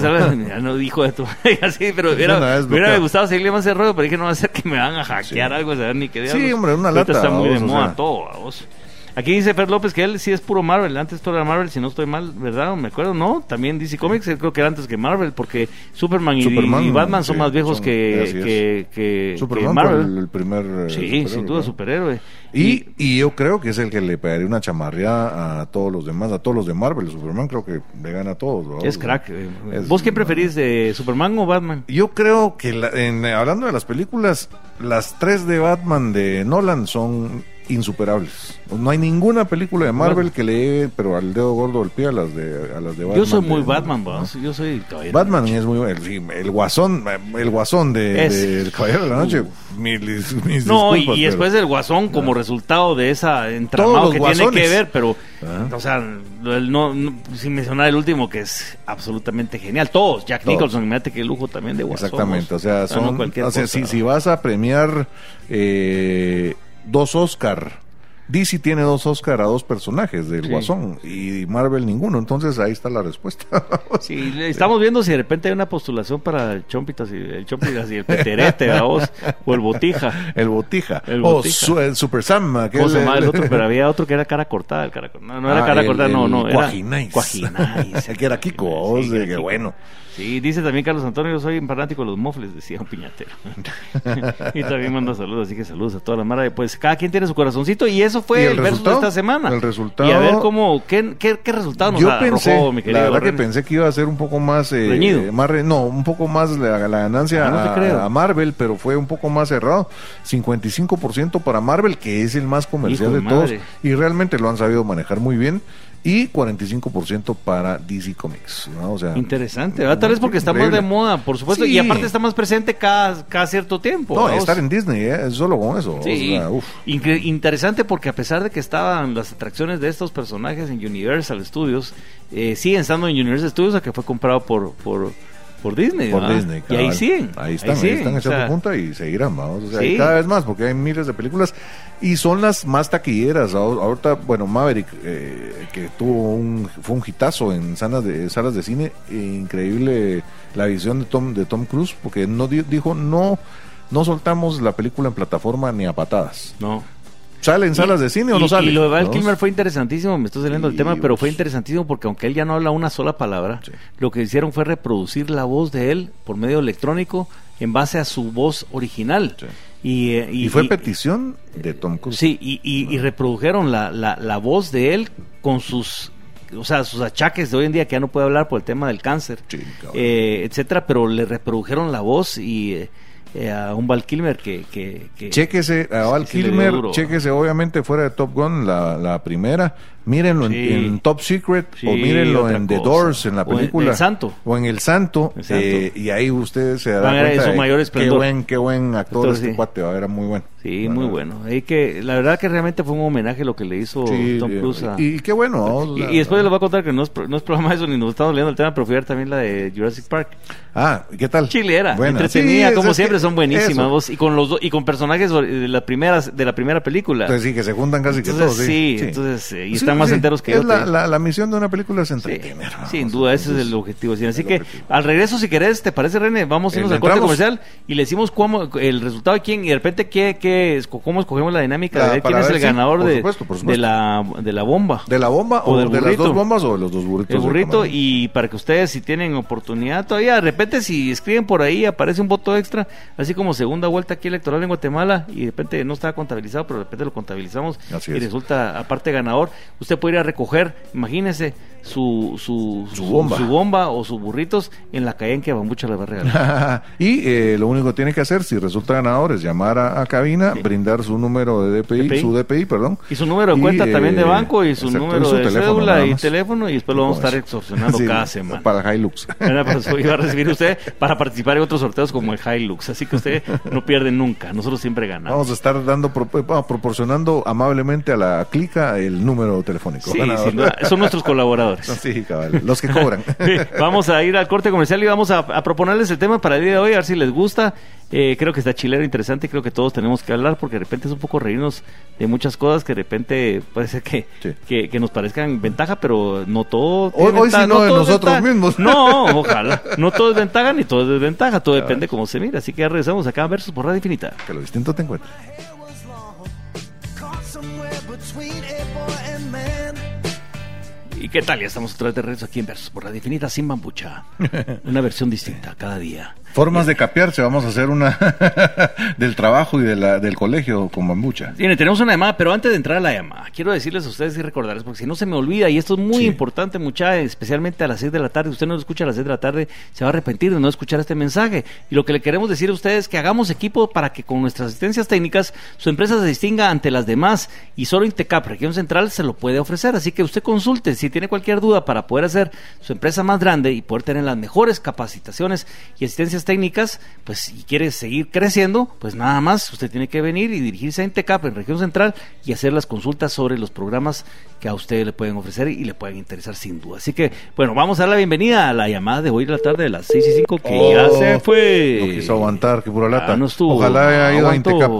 ¿sabes? Ya no dijo de tu así, pero vez me hubiera gustado seguirle más el rollo, pero dije, no va a ser que me van a hackear Sí. algo, saber ni qué Sí, hombre, una Ahorita lata, está muy de moda sea. todo, vos. Aquí dice Fer López que él sí es puro Marvel, antes todo era Marvel, si no estoy mal, ¿verdad? Me acuerdo, no, también DC Comics, creo que era antes que Marvel, porque Superman y, Superman, y Batman son sí, más viejos son- que, que, Superman Marvel. fue el, el primer. eh, sí, superhéroe, sin duda superhéroe. Y, y yo creo que es el que le pegaría una chamarreada a todos los demás, a todos los de Marvel. Superman creo que le gana a todos. ¿verdad? es crack. eh. Es- ¿Vos qué preferís, de Superman o Batman? Yo creo que la- en- hablando de las películas, las tres de Batman de Nolan son insuperables. No hay ninguna película de Marvel Bueno. que le llegue, pero al dedo gordo del pie a las de, a las de Batman. Yo soy de- muy Batman, ¿no? Yo soy no. Batman es muy bueno. Sí, el guasón, el guasón de, Es- del Caballero de la Noche. Mis, mis No, y, después el Guasón como resultado de esa entramado que tiene que ver, pero, Ah. o sea, no, no- sin mencionar el último que es absolutamente genial. Todos, Jack Todos. Nicholson, imagínate qué lujo también de Guasón. Exactamente, o sea, son, o sea, si, si vas a premiar eh, dos Oscar, DC tiene dos Oscar a dos personajes del Sí. Guasón y Marvel ninguno, entonces ahí está la respuesta. Sí, estamos viendo si de repente hay una postulación para el Chompitas y el Chompitas y el Peterete, o el Botija. el Botija, El o su- el Super Sam, aquel- ¿Cómo se llama el otro? Pero había otro que era cara cortada. El cara, no, no era Ah, cara el- cortada, no, el no. Era. El que era Kiko, Sí, que de era que Kiko. bueno. Sí, dice también Carlos Antonio, yo soy un fanático de los mofles, decía un piñatero. y también manda saludos, así que saludos a toda la mara. Pues cada quien tiene su corazoncito y eso fue ¿Y el, el verso de esta semana. El resultado- Y a ver cómo, qué, qué, qué resultado nos Yo arrojó, pensé, mi querido la verdad que pensé que iba a ser un poco más, eh, Reñido. más re- no, un poco más la, la ganancia Ah, no a, Marvel, pero fue un poco más cerrado, 55% para Marvel, que es el más comercial Hijo de de todos, y realmente lo han sabido manejar muy bien, y 45% para DC Comics, ¿no? O sea, Interesante, ¿verdad? Tal vez porque está más de moda, por supuesto, Sí. y aparte está más presente cada, cada cierto tiempo. No, estar en Disney, ¿eh? solo con eso. Sí, o sea, interesante porque a pesar de que estaban las atracciones de estos personajes en Universal Studios, eh, siguen estando en Universal Studios, a que fue comprado por, por, por Disney. por. Disney. Y ahí siguen. Ahí están, ahí, siguen, están o echando sea, punta y seguirán, vamos. O sea, Sí. y cada vez más, porque hay miles de películas y son las más taquilleras. Ahor- Ahorita, bueno, Maverick, eh, que tuvo un, fue un hitazo en salas de, salas de cine, e increíble la visión de Tom, de Tom Cruise, porque no di- dijo, no, no soltamos la película en plataforma ni a patadas. No. ¿Sale en salas de cine o y, no sale? Y lo de Val ¿No? Kilmer fue interesantísimo, me estoy saliendo del tema, pero fue interesantísimo porque aunque él ya no habla una sola palabra, Sí. lo que hicieron fue reproducir la voz de él por medio electrónico en base a su voz original. Sí. Y, eh, Y, fue petición de Tom Cruise. Sí, y, y- y reprodujeron la, la, la voz de él con sus, o sea, sus achaques de hoy en día que ya no puede hablar por el tema del cáncer, Sí, eh, etcétera, pero le reprodujeron la voz y eh, eh, a un Val Kilmer que, que, que- Chéquese a Val Kilmer, chéquese obviamente fuera de Top Gun, la, la primera. Mírenlo en- Sí. en, Top Secret Sí, o mírenlo en The. Doors, en la O en película. El Santo. O en El Santo. El Santo. eh, y ahí ustedes se darán cuenta su de mayor qué buen, qué buen actor Entonces, este sí. cuate, era muy bueno. Sí, muy bueno. Ahí que, la verdad que realmente fue un homenaje lo que le hizo Tom eh, Cruise a... y, y qué bueno. ¿no? Y, y después les voy a contar que no es, no es programa eso ni nos estamos leyendo el tema, pero fui a ver también la de Jurassic Park. Ah, ¿qué tal? Chilera, Buena. entretenida, como siempre, que son buenísimas. vos, y con los do- y con personajes de la primera, de la primera película. Entonces sí, que se juntan casi que Entonces, todos. sí, Sí, entonces, eh, y están más sí, enteros que es yo. La, te- la, la misión de una película es Sí, entretener. sin duda, ese es el objetivo. sí. Así el que objetivo. al regreso, si querés, ¿te parece, René? Vamos a Eh, irnos ¿le al corte comercial y le decimos cómo, el resultado de quién y de repente qué, qué, cómo escogemos la dinámica La- de ver quién es el ganador por de, supuesto, por de, supuesto. la, de la bomba. ¿De la bomba o, O del de las burrito. dos bombas o de los dos burritos? El burrito y para que ustedes si tienen oportunidad todavía, de repente si escriben por ahí aparece un voto extra, así como segunda vuelta aquí electoral en Guatemala y de repente no estaba contabilizado, pero de repente lo contabilizamos Así y es. resulta aparte ganador, usted puede ir a recoger, imagínese su su, Su bomba. su bomba o sus burritos en la calle en que Bambucha le va a regalar. y eh, lo único que tiene que hacer, si resulta ganador, es llamar a, a cabina, Sí. brindar su número de DPI, DPI. su DPI, perdón. Y su número de Y, cuenta también de eh, banco y su exacto, número y su de teléfono, cédula y teléfono y después lo vamos a estar extorsionando Sí, cada semana. Para Hilux. Era para eso iba a recibir usted para participar en otros sorteos como el Hilux. Así que usted no pierde nunca. Nosotros siempre ganamos. Vamos a estar dando eh, proporcionando amablemente a la clica el número telefónico. Sí, ganador. sin duda. Son nuestros colaboradores. Sí, cabal, los que cobran. Sí, vamos a ir al corte comercial y vamos a, a proponerles el tema para el día de hoy, a ver si les gusta. Eh, creo que está chilero interesante creo que todos tenemos que hablar porque de repente es un poco reírnos de muchas cosas que de repente puede ser que, Sí. que, que nos parezcan ventaja, pero no todo. Hoy- hoy sí no de nosotros ventaja. mismos. No, ojalá. No todo es ventaja ni todo es desventaja, todo depende cómo se mira. Así que ya regresamos acá a Versus por Radio Infinita. que lo distinto te encuentres. Qué tal? Ya estamos otra vez de regreso aquí en Versus por Radio Infinita sin bambucha. Una versión distinta cada día. Formas de capearse, vamos a hacer una del trabajo y de la, del colegio con bambucha. Bien, tenemos una llamada, pero antes de entrar a la llamada, quiero decirles a ustedes y recordarles, porque si no se me olvida, y esto es muy Sí. importante, mucha, especialmente a las 6 de la tarde, usted no lo escucha a las 6 de la tarde, se va a arrepentir de no escuchar este mensaje. Y lo que le queremos decir a ustedes es que hagamos equipo para que con nuestras asistencias técnicas su empresa se distinga ante las demás y solo Intecap Región Central se lo puede ofrecer. Así que usted consulte si tiene cualquier duda para poder hacer su empresa más grande y poder tener las mejores capacitaciones y asistencias técnicas, pues si quiere seguir creciendo, pues nada más usted tiene que venir y dirigirse a Intecap en Región Central y hacer las consultas sobre los programas que a usted le pueden ofrecer y le pueden interesar sin duda. Así que, bueno, vamos a dar la bienvenida a la llamada de hoy de la tarde de las 6 y 5 que ya Oh, se fue. No quiso aguantar, qué pura lata. No estuvo. Ojalá haya ido a Intecap.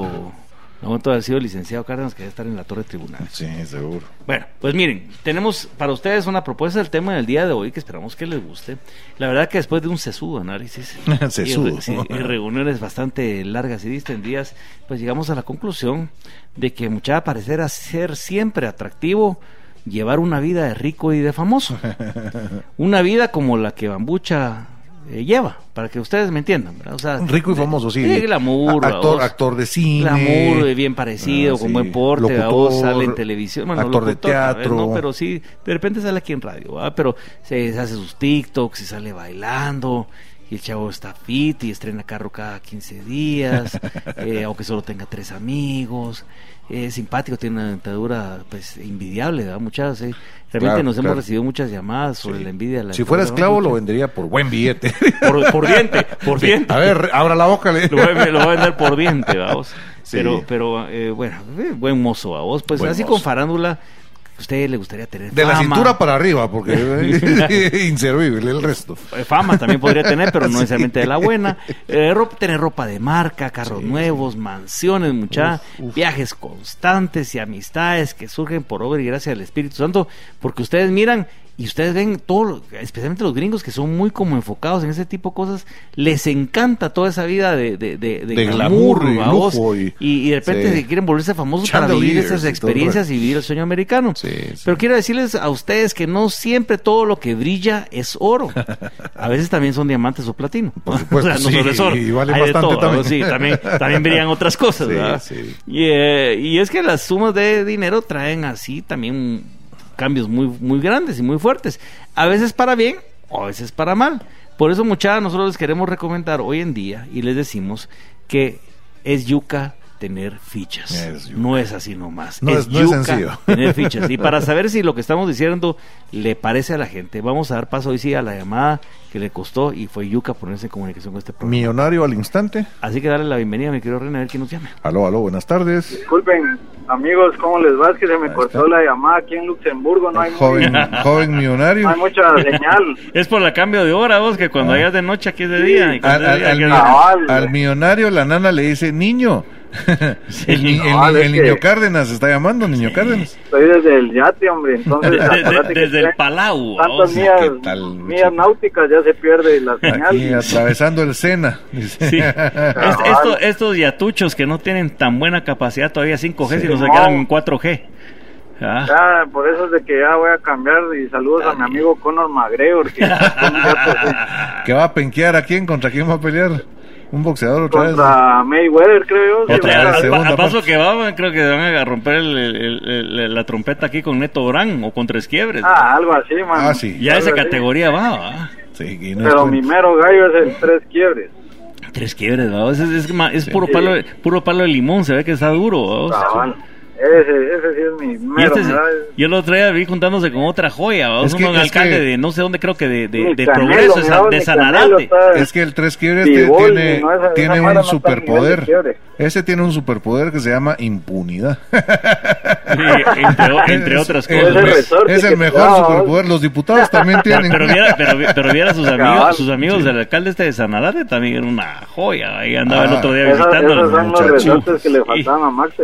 No aguanto haber sido licenciado Cárdenas que debe estar en la torre tribunal. Sí, seguro. Bueno, pues miren, tenemos para ustedes una propuesta del tema del día de hoy que esperamos que les guste. La verdad que después de un sesudo análisis Sesudo. Y, sí, y reuniones bastante largas y distendidas, pues llegamos a la conclusión de que mucha parecerá ser siempre atractivo llevar una vida de rico y de famoso. Una vida como la que Bambucha eh, lleva, para que ustedes me entiendan, ¿verdad? O sea, Rico y famoso, sí. Sí, glamour, actor, actor de cine. Glamour, eh, bien parecido, Ah, con sí. buen porte, Locutor, ¿verdad? sale en televisión, bueno, actor de locutor, ver, teatro. no, pero sí, de repente sale aquí en radio, ¿verdad? pero se, se hace sus TikToks y sale bailando. Y el chavo está fit y estrena carro cada 15 días, eh, aunque solo tenga tres amigos. Es simpático, tiene una dentadura pues envidiable, ¿verdad? Muchas, eh. Realmente Claro, nos hemos recibido muchas llamadas sobre Sí. la envidia. la Si fuera esclavo, lo vendería por buen billete. por, por diente, por diente. A ver, abra la boca. Le... Lo voy, a- lo voy a vender por diente, vamos. Sí. Pero, pero eh, bueno, eh, buen mozo, vos. Pues Buen así mozo. con farándula, a usted le gustaría tener De la cintura para arriba, porque es inservible el resto. Eh, Fama también podría tener, pero no necesariamente de la buena. Eh, tener ropa de marca, carros nuevos, mansiones, mucha, viajes constantes y amistades que surgen por obra y gracia del Espíritu Santo, porque ustedes miran y ustedes ven todo, especialmente los gringos que son muy como enfocados en ese tipo de cosas, les encanta toda esa vida de, de, de, De glamour y ¿va vos? lujo y- y, de repente sí. se quieren volverse famosos para vivir esas experiencias y vivir el sueño americano. Sí, sí. Pero quiero decirles a ustedes que no siempre todo lo que brilla es oro. A veces también son diamantes o platino. Por supuesto, O sea, no solo es oro. y vale Hay de bastante también. Sí, también, también brillan otras cosas. ¿verdad? sí. Y, eh, y es que las sumas de dinero traen así también cambios muy, muy grandes y muy fuertes. A veces para bien o a veces para mal. Por eso, muchachos, nosotros les queremos recomendar hoy en día y les decimos que es yuca tener fichas. Es no es así nomás. No es- no es yuca sencillo. tener fichas. Y para saber si lo que estamos diciendo le parece a la gente, vamos a dar paso hoy sí a la llamada que le costó y fue Yuca ponerse en comunicación con este programa. Millonario al instante. Así que darle la bienvenida, mi querido René, a ver quién nos llama. Aló, aló, buenas tardes. Disculpen, amigos, ¿cómo les va? Es que se me cortó la llamada aquí en Luxemburgo, no hay, muy- Joven, joven millonario. no hay mucha señal. Es por la cambio de hora, vos, que cuando allá es de noche, aquí es de día. Y al millonario la nana le dice, niño. el, niño que- Cárdenas está llamando, niño Cárdenas. Estoy desde el yate, hombre, entonces... De- de- acuérdate que desde el Palau. Tantas vos. millas, ¿qué tal, millas náuticas ya se pierde la señal. Aquí atravesando el Sena. dice. Sí. Es- esto- estos yatuchos que no tienen tan buena capacidad todavía 5G, Sí. sino se No. quedan en 4G. Ah. Ya, por eso es de que ya voy a cambiar y saludos a mi amigo Conor McGregor, que que va a penquear a quién, contra quién va a pelear. Un boxeador otra vez. contra Mayweather, creo yo. Otra vez, a paso parte. que va, creo que van a romper el- el- el- la trompeta aquí con Neto Brand o con Tres Quiebres. Ah, algo así, man. Ah, sí. ya esa así. categoría va, va. Sí, no Pero mi mero gallo es el tres quiebres. Tres quiebres, ¿va? Es, es, es ma- es Sí. puro, palo, de- puro palo de limón, se ve que está duro. ¿va? Ese, ese sí es mi mero. este, es- ¿verdad? yo el otro día vi juntándose con otra joya. Es un que- un es alcalde que- de no sé dónde, creo que de, de, de Canelo, Progreso, de, San- Sanarate. Es que el tres quiebres te- Fibol, tiene, no, esa- tiene esa un no superpoder. Ese tiene un superpoder que se llama impunidad. Sí, entre, otras cosas. Es el mejor superpoder. Los diputados también tienen. Pero viera, pero, vi- pero viera sus amigos, Cabal. sus amigos del alcalde este de Sanarate también era una joya. Ahí andaba el Ah, otro día le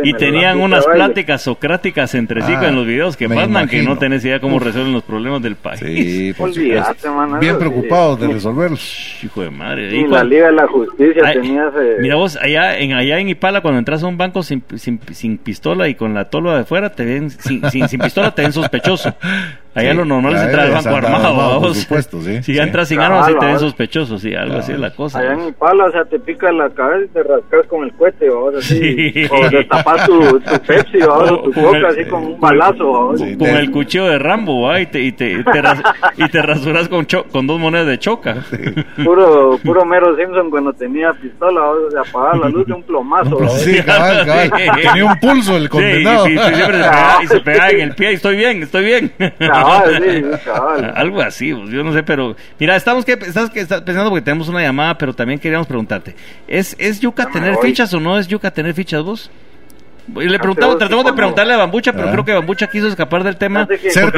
Y- Y tenían unas baile. Pláticas socráticas entre sí Ah, en los videos que me pasan que no tenés idea cómo resuelven los problemas del país. Sí, por Olvídate, supuesto. man, Bien sí. preocupados de resolverlos. Hijo de madre. Y Y la Liga de la Justicia Ay, tenía ese... Mira vos, allá en, allá en Ipala, cuando entras a un banco sin, sin, sin pistola y con la tola de fuera, te ven, sin, sin, sin pistola te ven sospechoso. Allá Sí, lo normal es entrar al banco armado, armado, por supuesto, sí, Si ya sí. entras sin armas, sí te ven cabal. sospechoso, sí, algo así es la cosa. Allá en Ipala, o sea, te pica la cabeza y te rascas con el cohete, vamos, así. Sí. O destapas tu, tu Pepsi, vamos, o tu coca, el- así con un balazo, vamos. Sí. Con el cuchillo de Rambo, ¿va? y te, y te, y te, ras- y te rasuras con, cho- con dos monedas de choca. Puro, puro mero Simpson cuando tenía pistola, vamos, de apagar la luz de un plomazo, vamos. Sí, cabal, cabal. Tenía un pulso el condenado. Sí, y, y siempre se pegaba, y se pegaba en el pie, y estoy bien, estoy bien. Cabal, sí. Algo así, pues, yo no sé, pero mira, estamos que estás que estás pensando porque tenemos una llamada, pero también queríamos preguntarte, ¿es es yuca tener voy. fichas o no es yuca tener fichas vos? Y le preguntamos, tratamos de preguntarle a Bambucha, pero Ah. creo que Bambucha quiso escapar del tema. Ser,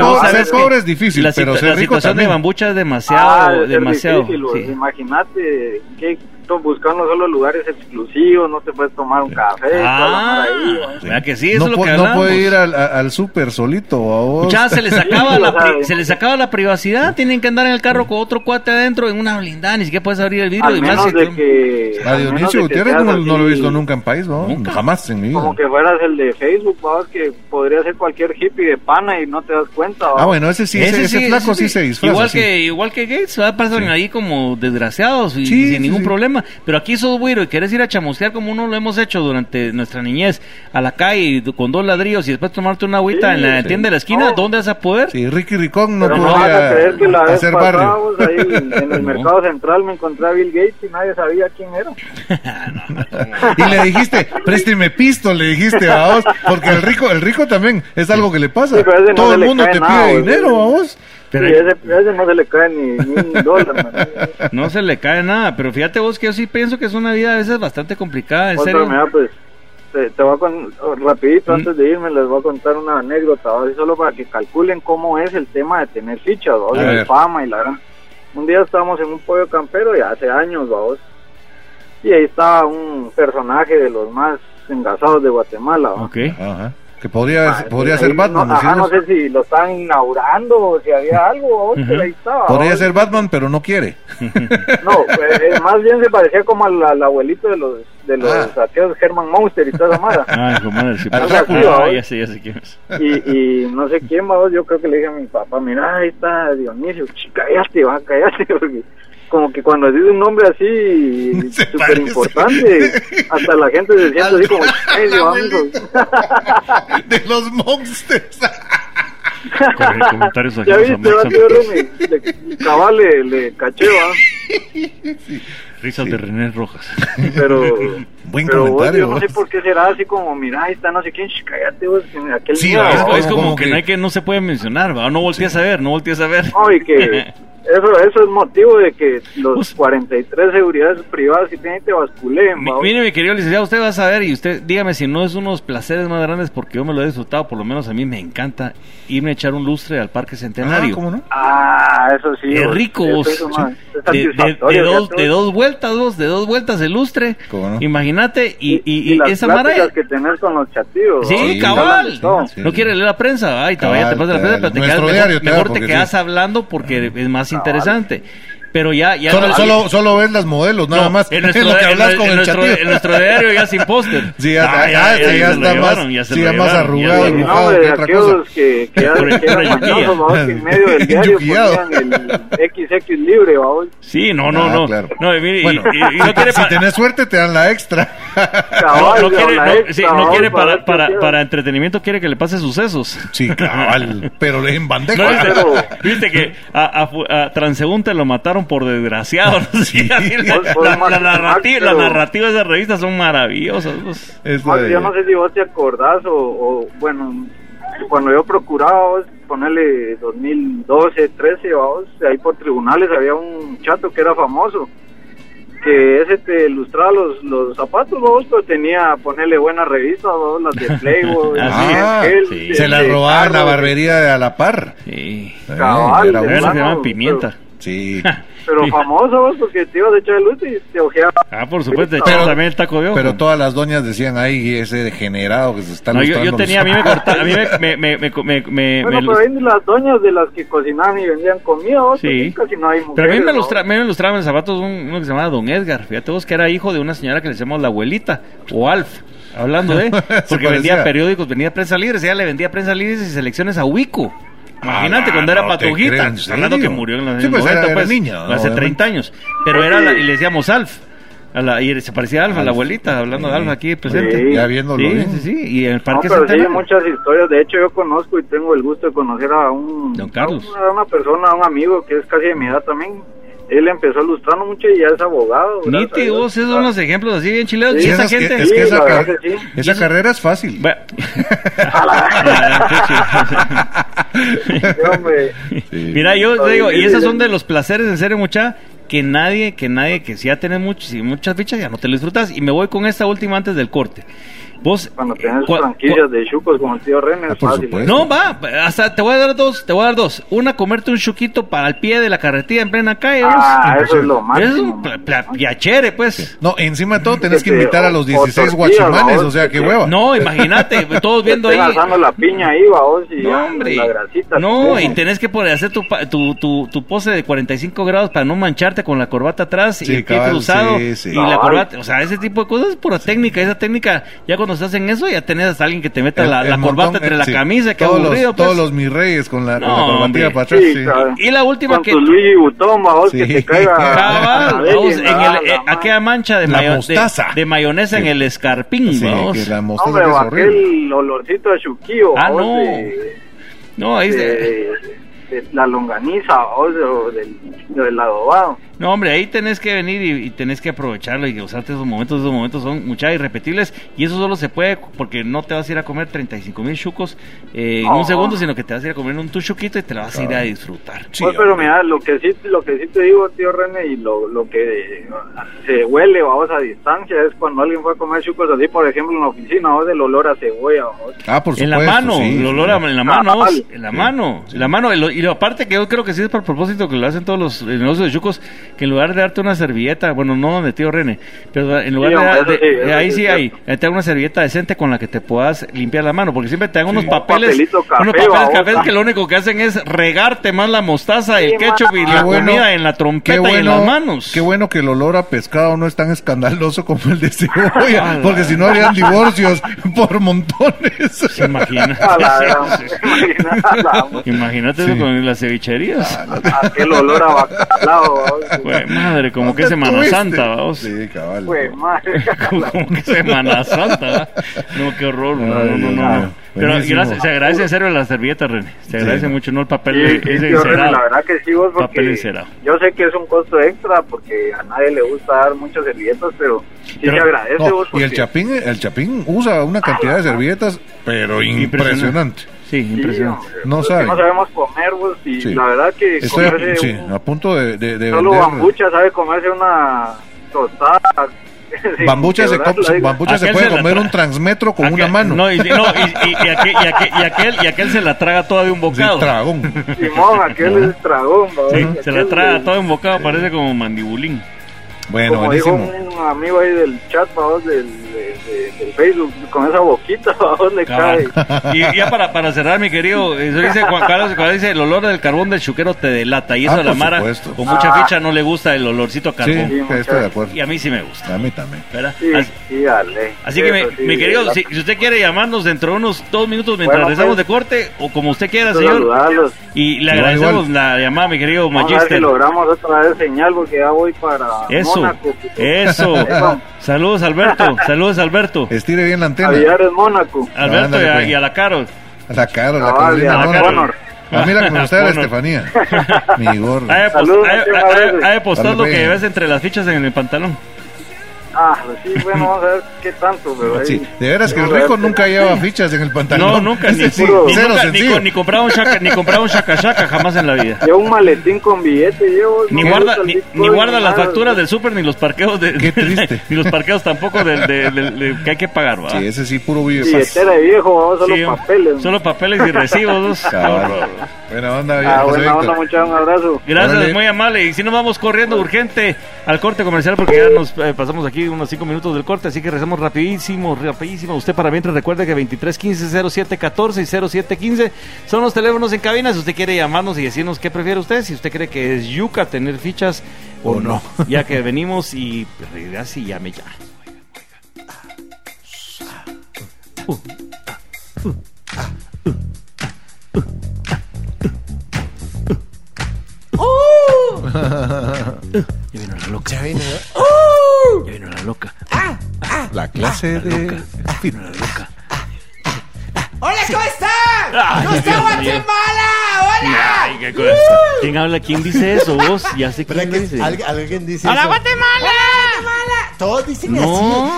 pobre es difícil, la, pero situ- ser la rico situación también. de Bambucha es demasiado, Ah, demasiado. sí. Imagínate que buscando solo lugares exclusivos, no te puedes tomar un café, Ah, ahí, vos. ¿verdad que sí? Eso no, es lo que no hablamos. puede ir al, al súper solito. a vos. Ya se les acaba Sí, la pri- se les acaba la privacidad, tienen que andar en el carro con otro cuate adentro en una blindada, ni siquiera puedes abrir el vidrio Al y más menos de que... A Dionisio Gutiérrez no, no lo he visto nunca en país, ¿no? Nunca. Jamás en mi vida. Como que fueras el de Facebook, vamos, que podría ser cualquier hippie de pana y no te das cuenta. Ah, bueno, ese sí, ese, ese flaco sí, se disfraza. Igual sí. que igual que Gates, pasan Sí. ahí como desgraciados y Sí, sin sí, ningún sí. Problema. Pero aquí sos güiro y querés ir a chamusquear como uno lo hemos hecho durante nuestra niñez a la calle con dos ladrillos y después tomarte una agüita Sí, en la sí. tienda de la esquina, No. ¿dónde vas a poder? Sí, Ricky Ricón no Pero no vas a podía creer que la vez hacer barrio. ahí en el No. mercado central me encontré a Bill Gates y nadie sabía quién era. Y le dijiste, présteme pisto, le dijiste a vos, porque el rico, el rico también es algo que le pasa. Todo el mundo te nada, pide dinero a vos. Pero- Sí, ese, ese no se le cae ni, ni un dólar. man. No se le cae nada, pero fíjate vos que yo sí pienso que es una vida a veces bastante complicada, en Otra serio. mira, pues, te, te voy a con, rapidito antes de irme les voy a contar una anécdota, ¿va? solo para que calculen cómo es el tema de tener fichas, ¿va? A de ver. fama y la gran. Un día estábamos en un pollo campero ya hace años, vamos. Y ahí estaba un personaje de los más engasados de Guatemala, ¿va? Ok. Ajá. Que podría, Ah, podría ser no- Batman. ajá, no sé si lo estaban inaugurando o si había algo, estaba. Podría ser Batman, pero no quiere. No, pues, eh, más bien se parecía como al, al abuelito de los de los Ah. aquellos Herman Monster y toda esa mara. Ah, hijo de madre, sí, Al Drácula, ya sé, ya sé quién es. y, y no sé quién va, yo creo que le dije a mi papá, mira, ahí está Dionisio, cállate, va, cállate, porque como que cuando dice un nombre así súper importante, hasta la gente se siente así como. De los monsters. Corre, comentarios ya viste, va, tío cabal le, le caché, va, Risas de René Rojas. pero... Buen pero vos, comentario. yo no sé por qué será así como, mira, ahí está no sé quién, cállate, vos, que aquel Sí, día, Es, como, como que, que- no hay que no se puede mencionar, ¿va? No voltees a ver, no voltees a ver. No, y que eso, eso es motivo de que los Pues- 43 seguridades privadas que tienen te basculen. Mire, mi querido licenciado, usted va a saber y usted dígame si no es uno de los placeres más grandes porque yo me lo he disfrutado, por lo menos a mí me encanta irme a echar un lustre al Parque Ah, Centenario. ¿cómo no? Ah, eso sí. Qué vos, rico, vos. es una- es De, de- de dos, de vos. dos vueltas, dos, de dos vueltas el lustre. ¿Cómo no? Imagínate, y, y, y y las esa mara. que tenés con los chatillos. Sí. Y cabal. todo. Sí. No quiere leer la prensa, ay, te vaya, te Cabal, pasa la prensa, pero te quedas, diario mejor, te quedas sí. hablando porque es más interesante. Pero ya, ya Solo, no- solo, solo ves las modelos, nada no, más. En nuestro, es lo que en- hablas en con el nuestro- chatillo. en nuestro diario ya sin póster. Sí, ya, Ah, ya, ya, ya está llevaron, más, sí, más arrugado, ya- No, que otra aquellos cosa. que, que, Por- eran- que por eran el mañosos, yuquilla. ¿va? que en medio del diario Yuquillado. ponían el XX libre, ¿va? vos? Sí, no, no, Ah, no. claro. No, y mire, y- Bueno, y, y no quiere si tenés suerte te dan la extra. no, Cabal, no la quiere, no, extra, sí, no ¿va? quiere Para para, para, entretenimiento, quiere que le pase sucesos. sí, cabal, pero en bandeja. viste, que a Transeúnte lo mataron por desgraciado. no sé, así la, Pues, pues, la- Max- la narrativa, Max, la pero- narrativa de esa revista son maravillosas. pues. Max, yo no sé si vos te acordás o, o, bueno, cuando yo procuraba vos, ponerle 2012, 13, vamos, ahí por tribunales había un chato que era famoso, que ese te ilustraba los, los zapatos, vos, pero tenía, ponerle buenas revistas, vos, las de Playboy, Ah, sí. se la de robaban en la barbería de a la par. Sí. Eh, era bueno. se plano, llama pimienta. Sí, Pero famoso, vos, porque te ibas a echar luz y te ojeaba. Ah, por supuesto, Pero- echamos también el taco de ojo. pero todas las doñas decían, ay, ese degenerado que se está no, yo, tenía, a mí me cortaba, a mí me, me, me, me, me, me- Bueno, me pero hay las doñas de las que cocinaban y vendían comida, Sí. pues, casi no hay mujeres. Pero a mí me, ¿no? ilustra, me ilustraba en zapatos un, uno que se llamaba Don Edgar. Fíjate vos que era hijo de una señora que le llamamos la abuelita, o Alf. Hablando de, porque vendía periódicos, vendía prensa libre, ella le vendía prensa libre y selecciones a Wico. Imagínate Ah, cuando era no patujita, creo, ¿en hablando que murió en los Sí, pues, 90, era- era pues, niña, hace obviamente. 30 años. Pero era la- y le decíamos Alf. A la, y se parecía a Alf, a la abuelita, hablando de Alf aquí presente. Sí. Ya viéndolo Sí, bien. sí, sí, y en el No, Parque pero sí, hay muchas historias. De hecho, yo conozco y tengo el gusto de conocer a un. Don Carlos. A una, a una persona, a un amigo que es casi de mi edad también. Él empezó lustrando mucho y ya es abogado. gracias a Nítidos, Dios. esos son los ejemplos así bien. Sí, y esa es que- gente... es que Sí, esa, que sí. carrera es fácil. Sí. Mira, yo te Ay, digo, y esos sí, son de los placeres, en serio, mucha, que nadie, que nadie, que si ya tenés muchos y muchas fichas, ya no te lo disfrutas. Y me voy con esta última antes del corte. Vos, Cuando tenés cua- franquicias de chucos como el tío René, Ah, es por fácil. supuesto. No, va, hasta te voy a dar dos, te voy a dar dos. Una, comerte un chuquito para el pie de la carretilla en plena calle. Ah, eso es lo es máximo. un pla- pla- piachere, pues. No, encima de todo tenés que Que te- invitar a los o- o 16 tortillas, guachimanes, o sea, que qué te- hueva. No, imagínate, todos viendo ahí. la piña ahí, vos, y No, hombre. la grasita. No, y tenés que poner, hacer tu, pa- tu, tu, tu pose de 45 grados para no mancharte con la corbata atrás y el pie cabal, cruzado. sí, sí. Y la corbata, o sea, ese tipo de cosas es pura técnica. Esa técnica, ya cuando estás en eso, ya tenés hasta alguien que te meta El- la, el la corbata montón, entre eh, la sí. camisa, que todos aburrido. Los, pues. Todos los mis reyes con la, con No, la corbatilla para atrás. Sí, sí. claro. Y la última Con que. Luigi Butón, vos, Sí. que te caiga. Cabal, a vamos, en el, eh, la aquella mancha de, mayo- de, de mayonesa en el escarpín, Sí, vamos. que la No, mostaza Hombre, que es aquel olorcito a chuquillo. Ah, vos, no. de- No, ahí se- de- la longaniza o, de- o del, del adobado. No, hombre, ahí tenés que venir y, y tenés que aprovecharlo y gozarte esos momentos. Esos momentos son muchas irrepetibles y eso solo se puede porque no te vas a ir a comer 35 mil chucos eh, en un segundo, sino que te vas a ir a comer un tu chuquito y te la vas a ir a disfrutar. Sí, Pues, pero mira, lo que sí, lo que sí te digo, tío René, y lo, lo que se huele, vamos, a distancia, es cuando alguien fue a comer chucos así, por ejemplo, en la oficina, vos, el olor a cebolla, vos. Ah, por en la supuesto, mano, sí, el sí. olor a- en la mano, vos, Cabal. en la mano, en la mano. Y lo, y lo aparte que yo creo que sí es por propósito que lo hacen todos los negocios de chucos, que en lugar de darte una servilleta, bueno, no de tío René, pero en lugar Sí, hombre, de, sí, eh, ahí sí hay, te una servilleta decente con la que te puedas limpiar la mano, porque siempre te dan unos Un papeles, café, unos papeles cafés que lo único que hacen es regarte más la mostaza, el ketchup y mano. la Qué bueno, comida en la trompeta y en las manos. Qué bueno que el olor a pescado no es tan escandaloso como el de cebolla, Ah, porque si no habrían divorcios por montones. A la- Imagínate Con las cevicherías. aquel olor a bacalao. Güey, madre, como que ¿Dónde Semana tuviste? Santa, vamos. Sí, cabal. Pues, madre. como, que Semana Santa. No, qué horror. No, no, no, no. Pero gracias, se agradece en serio la servilleta, René. Se agradece Sí. mucho, no el papel Sí, ese René, encerado. la verdad que sí, vos, Papel porque encerado. yo sé que es un costo extra, porque a nadie le gusta dar muchas servilletas, pero sí Pero- se agradece No, vos. y el Chapín, el Chapín usa una cantidad de servilletas, pero impresionante. Sí, Sí, impresionante. No sabe. que No sabemos comer, vos, y Sí. la verdad que Estoy a, comerse sí, un- a punto de, de, de solo vender. bambucha sabe comerse una tostada. Bambucha se, bambucha se puede se comer un transmetro con una mano. No, y, no, y, y- y aquel, y, aquel, y, aquel, y aquel se la traga toda de un Sí, bocado. dragón. Simón, aquel es dragón, vos, Sí, aquel se la traga de- toda de un bocado, parece como mandibulín. Bueno, como dijo buenísimo. un amigo ahí del chat, vamos, del, de- de- del Facebook, con esa boquita, vamos, le cae. Y ya para, para cerrar, mi querido, eso dice Juan Carlos, cuando dice el olor del carbón del chuquero te delata. Y eso Ah, a la por Mara, supuesto. con mucha Ah. ficha, no le gusta el olorcito a Sí, carbón. Sí, estoy de acuerdo. Y a mí sí me gusta, A mí también. ¿verdad? Sí, Así, sí, dale. así que, mi, Eso sí, mi querido, la- si, si usted quiere llamarnos dentro de unos dos minutos mientras Bueno, regresamos pues. de corte, o como usted quiera, quiero señor. saludarlos. Y le Igual, agradecemos igual. la llamada, mi querido Vamos a ver si Magister. logramos otra vez señal, porque ya voy para Eso, Mónaco. eso. Eso. Saludos, Alberto. Saludos, Alberto. Estire bien la antena. Avillar es Mónaco. Alberto Ándale, y a, pues. y a la Carol. La cara, la Carolina y a la. Ah, mira usted era Connor. Estefanía. Mi gordo. Que Saludos, hay que postar lo que pues. ves entre las fichas en el pantalón. Ah, pues sí, bueno, vamos a ver qué tanto, pero ahí- Sí, de veras que el rico ver. nunca lleva fichas en el pantalón. No, nunca, ni, Ese sí, puro- ni cero nunca- ni co- ni compraba un shaka, ni compraba un shaka shaka jamás en la vida. Llevo un maletín con billete, llevo. Ni guarda, ni, ni guarda las facturas del súper ni los parqueos de, Qué triste. ni los parqueos tampoco del, del- del- del- que hay que pagar, ¿va? Sí, ese sí, puro vive Billetera de viejo, solo Sí, papeles. Solo papeles y recibos. Buena onda, Ah, viejo, buena Víctor. onda, muchachos, un abrazo. Gracias, Órale. muy amable. Y si nos vamos corriendo urgente al corte comercial, porque ya nos eh, pasamos aquí unos 5 minutos del corte, así que rezamos rapidísimo, rapidísimo. Usted para mientras recuerde que 2315-0714 y 0715 son los teléfonos en cabina. Si usted quiere llamarnos y decirnos qué prefiere usted, si usted cree que es yuca tener fichas o no. Ya que venimos y así llame ya. Ya vino la loca. Ya vino, Ya vino la loca. La clase de... Vino la loca. ¡Hola, ¿cómo están? ¡No está. Guatemala! ¡Hola! Ay, qué cosa. ¿Quién habla? ¿Quién dice eso? Vos, ya sé ¿Verdad quién lo dice. alguien, alguien dice ¡Hola, eso? Guatemala! Guatemala! Todos dicen No.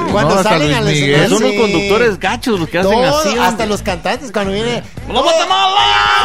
así. Cuando No, salen al Miguel. escenario. Son los conductores gachos los que hacen Todos, así. hasta los cantantes cuando viene. ¡Hola, Guatemala!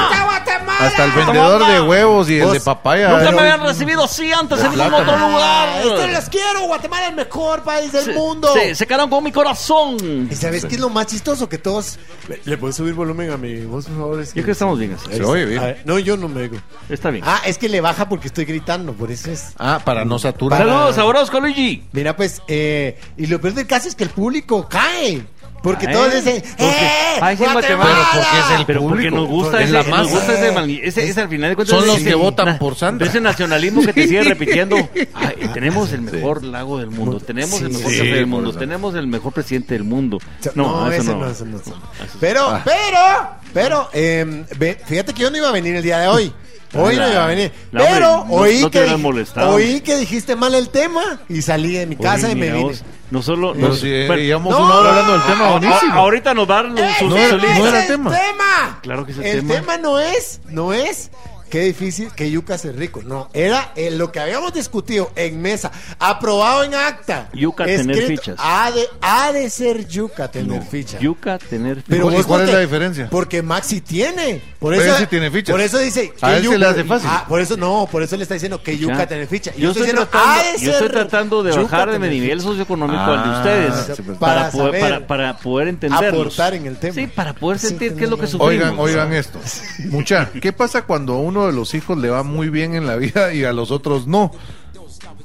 ¡Hola, Guatemala! Hasta el vendedor de huevos y el de papaya. Nunca Pero- me habían recibido así antes en ningún otro lugar. esto los quiero, Guatemala es el mejor país del Se- mundo. Se, se quedaron con mi corazón. ¿Y sabes qué es lo más chistoso? Que todos... ¿Le, puedo subir volumen a mi voz, por favor? Es Yo creo que estamos bien así. Se oye bien. A ver, no, yo no me oigo. Está bien. Ah, es que le baja porque estoy gritando, por eso es... Ah, para no saturar. Saludos a Orozco Luigi. Mira, pues, eh, y lo peor del caso es que el público cae. Porque todos dicen, porque- ¡eh! Ay, sí, Guatemala! Guatemala. Pero porque es el Pero porque público. nos gusta Es ese, la nos masa. gusta ese, mani- ese, ese al final de cuentas Son los ese- que votan por Sandra. Ese nacionalismo que te sigue repitiendo. Ay, tenemos el mejor lago del mundo, tenemos el mejor sí, café del por mundo, eso. tenemos el mejor presidente del mundo. No, No, eso ese no. no, ese no. Eso- Pero, Ah. pero, pero, eh, ve- fíjate que yo no iba a venir el día de hoy. Hoy no iba a venir. la, hombre, Pero no- oí, no te que, oí que dijiste mal el tema y salí de mi casa Oye, y me vine. vos, No solo. Nos- si eh, bueno, llevamos no, una hora hablando del tema a- buenísimo. a- ahorita nos dan ¡Ese su, no era- su no lista. no era es tema. tema! Claro que es el el tema. tema. no es, no es qué difícil que yuca ser rico. No, era eh, lo que habíamos discutido en mesa, aprobado en acta. Yuca tener fichas. Ha de, ha de ser yuca tener No, ficha. Yuca, tener Pero ¿Y vos cuál es la diferencia? Porque Maxi tiene. Por Pero eso, él sí tiene fichas. Por eso dice que A él se le hace fácil. Ah, por eso no, por eso le está diciendo que yuca Ya. tener ficha. Y Yo estoy, diciendo, tratando, ha de yo estoy tratando de bajar de mi nivel ficha. socioeconómico Ah, al de ustedes sí, pues. para, Para poder, saber. para, para poder entenderlos. Aportar en el tema. Sí, para poder Sí, sentir qué es lo que sufrimos. Oigan, oigan esto. Mucha, ¿qué pasa cuando a uno de los hijos le va muy bien en la vida y a los otros no?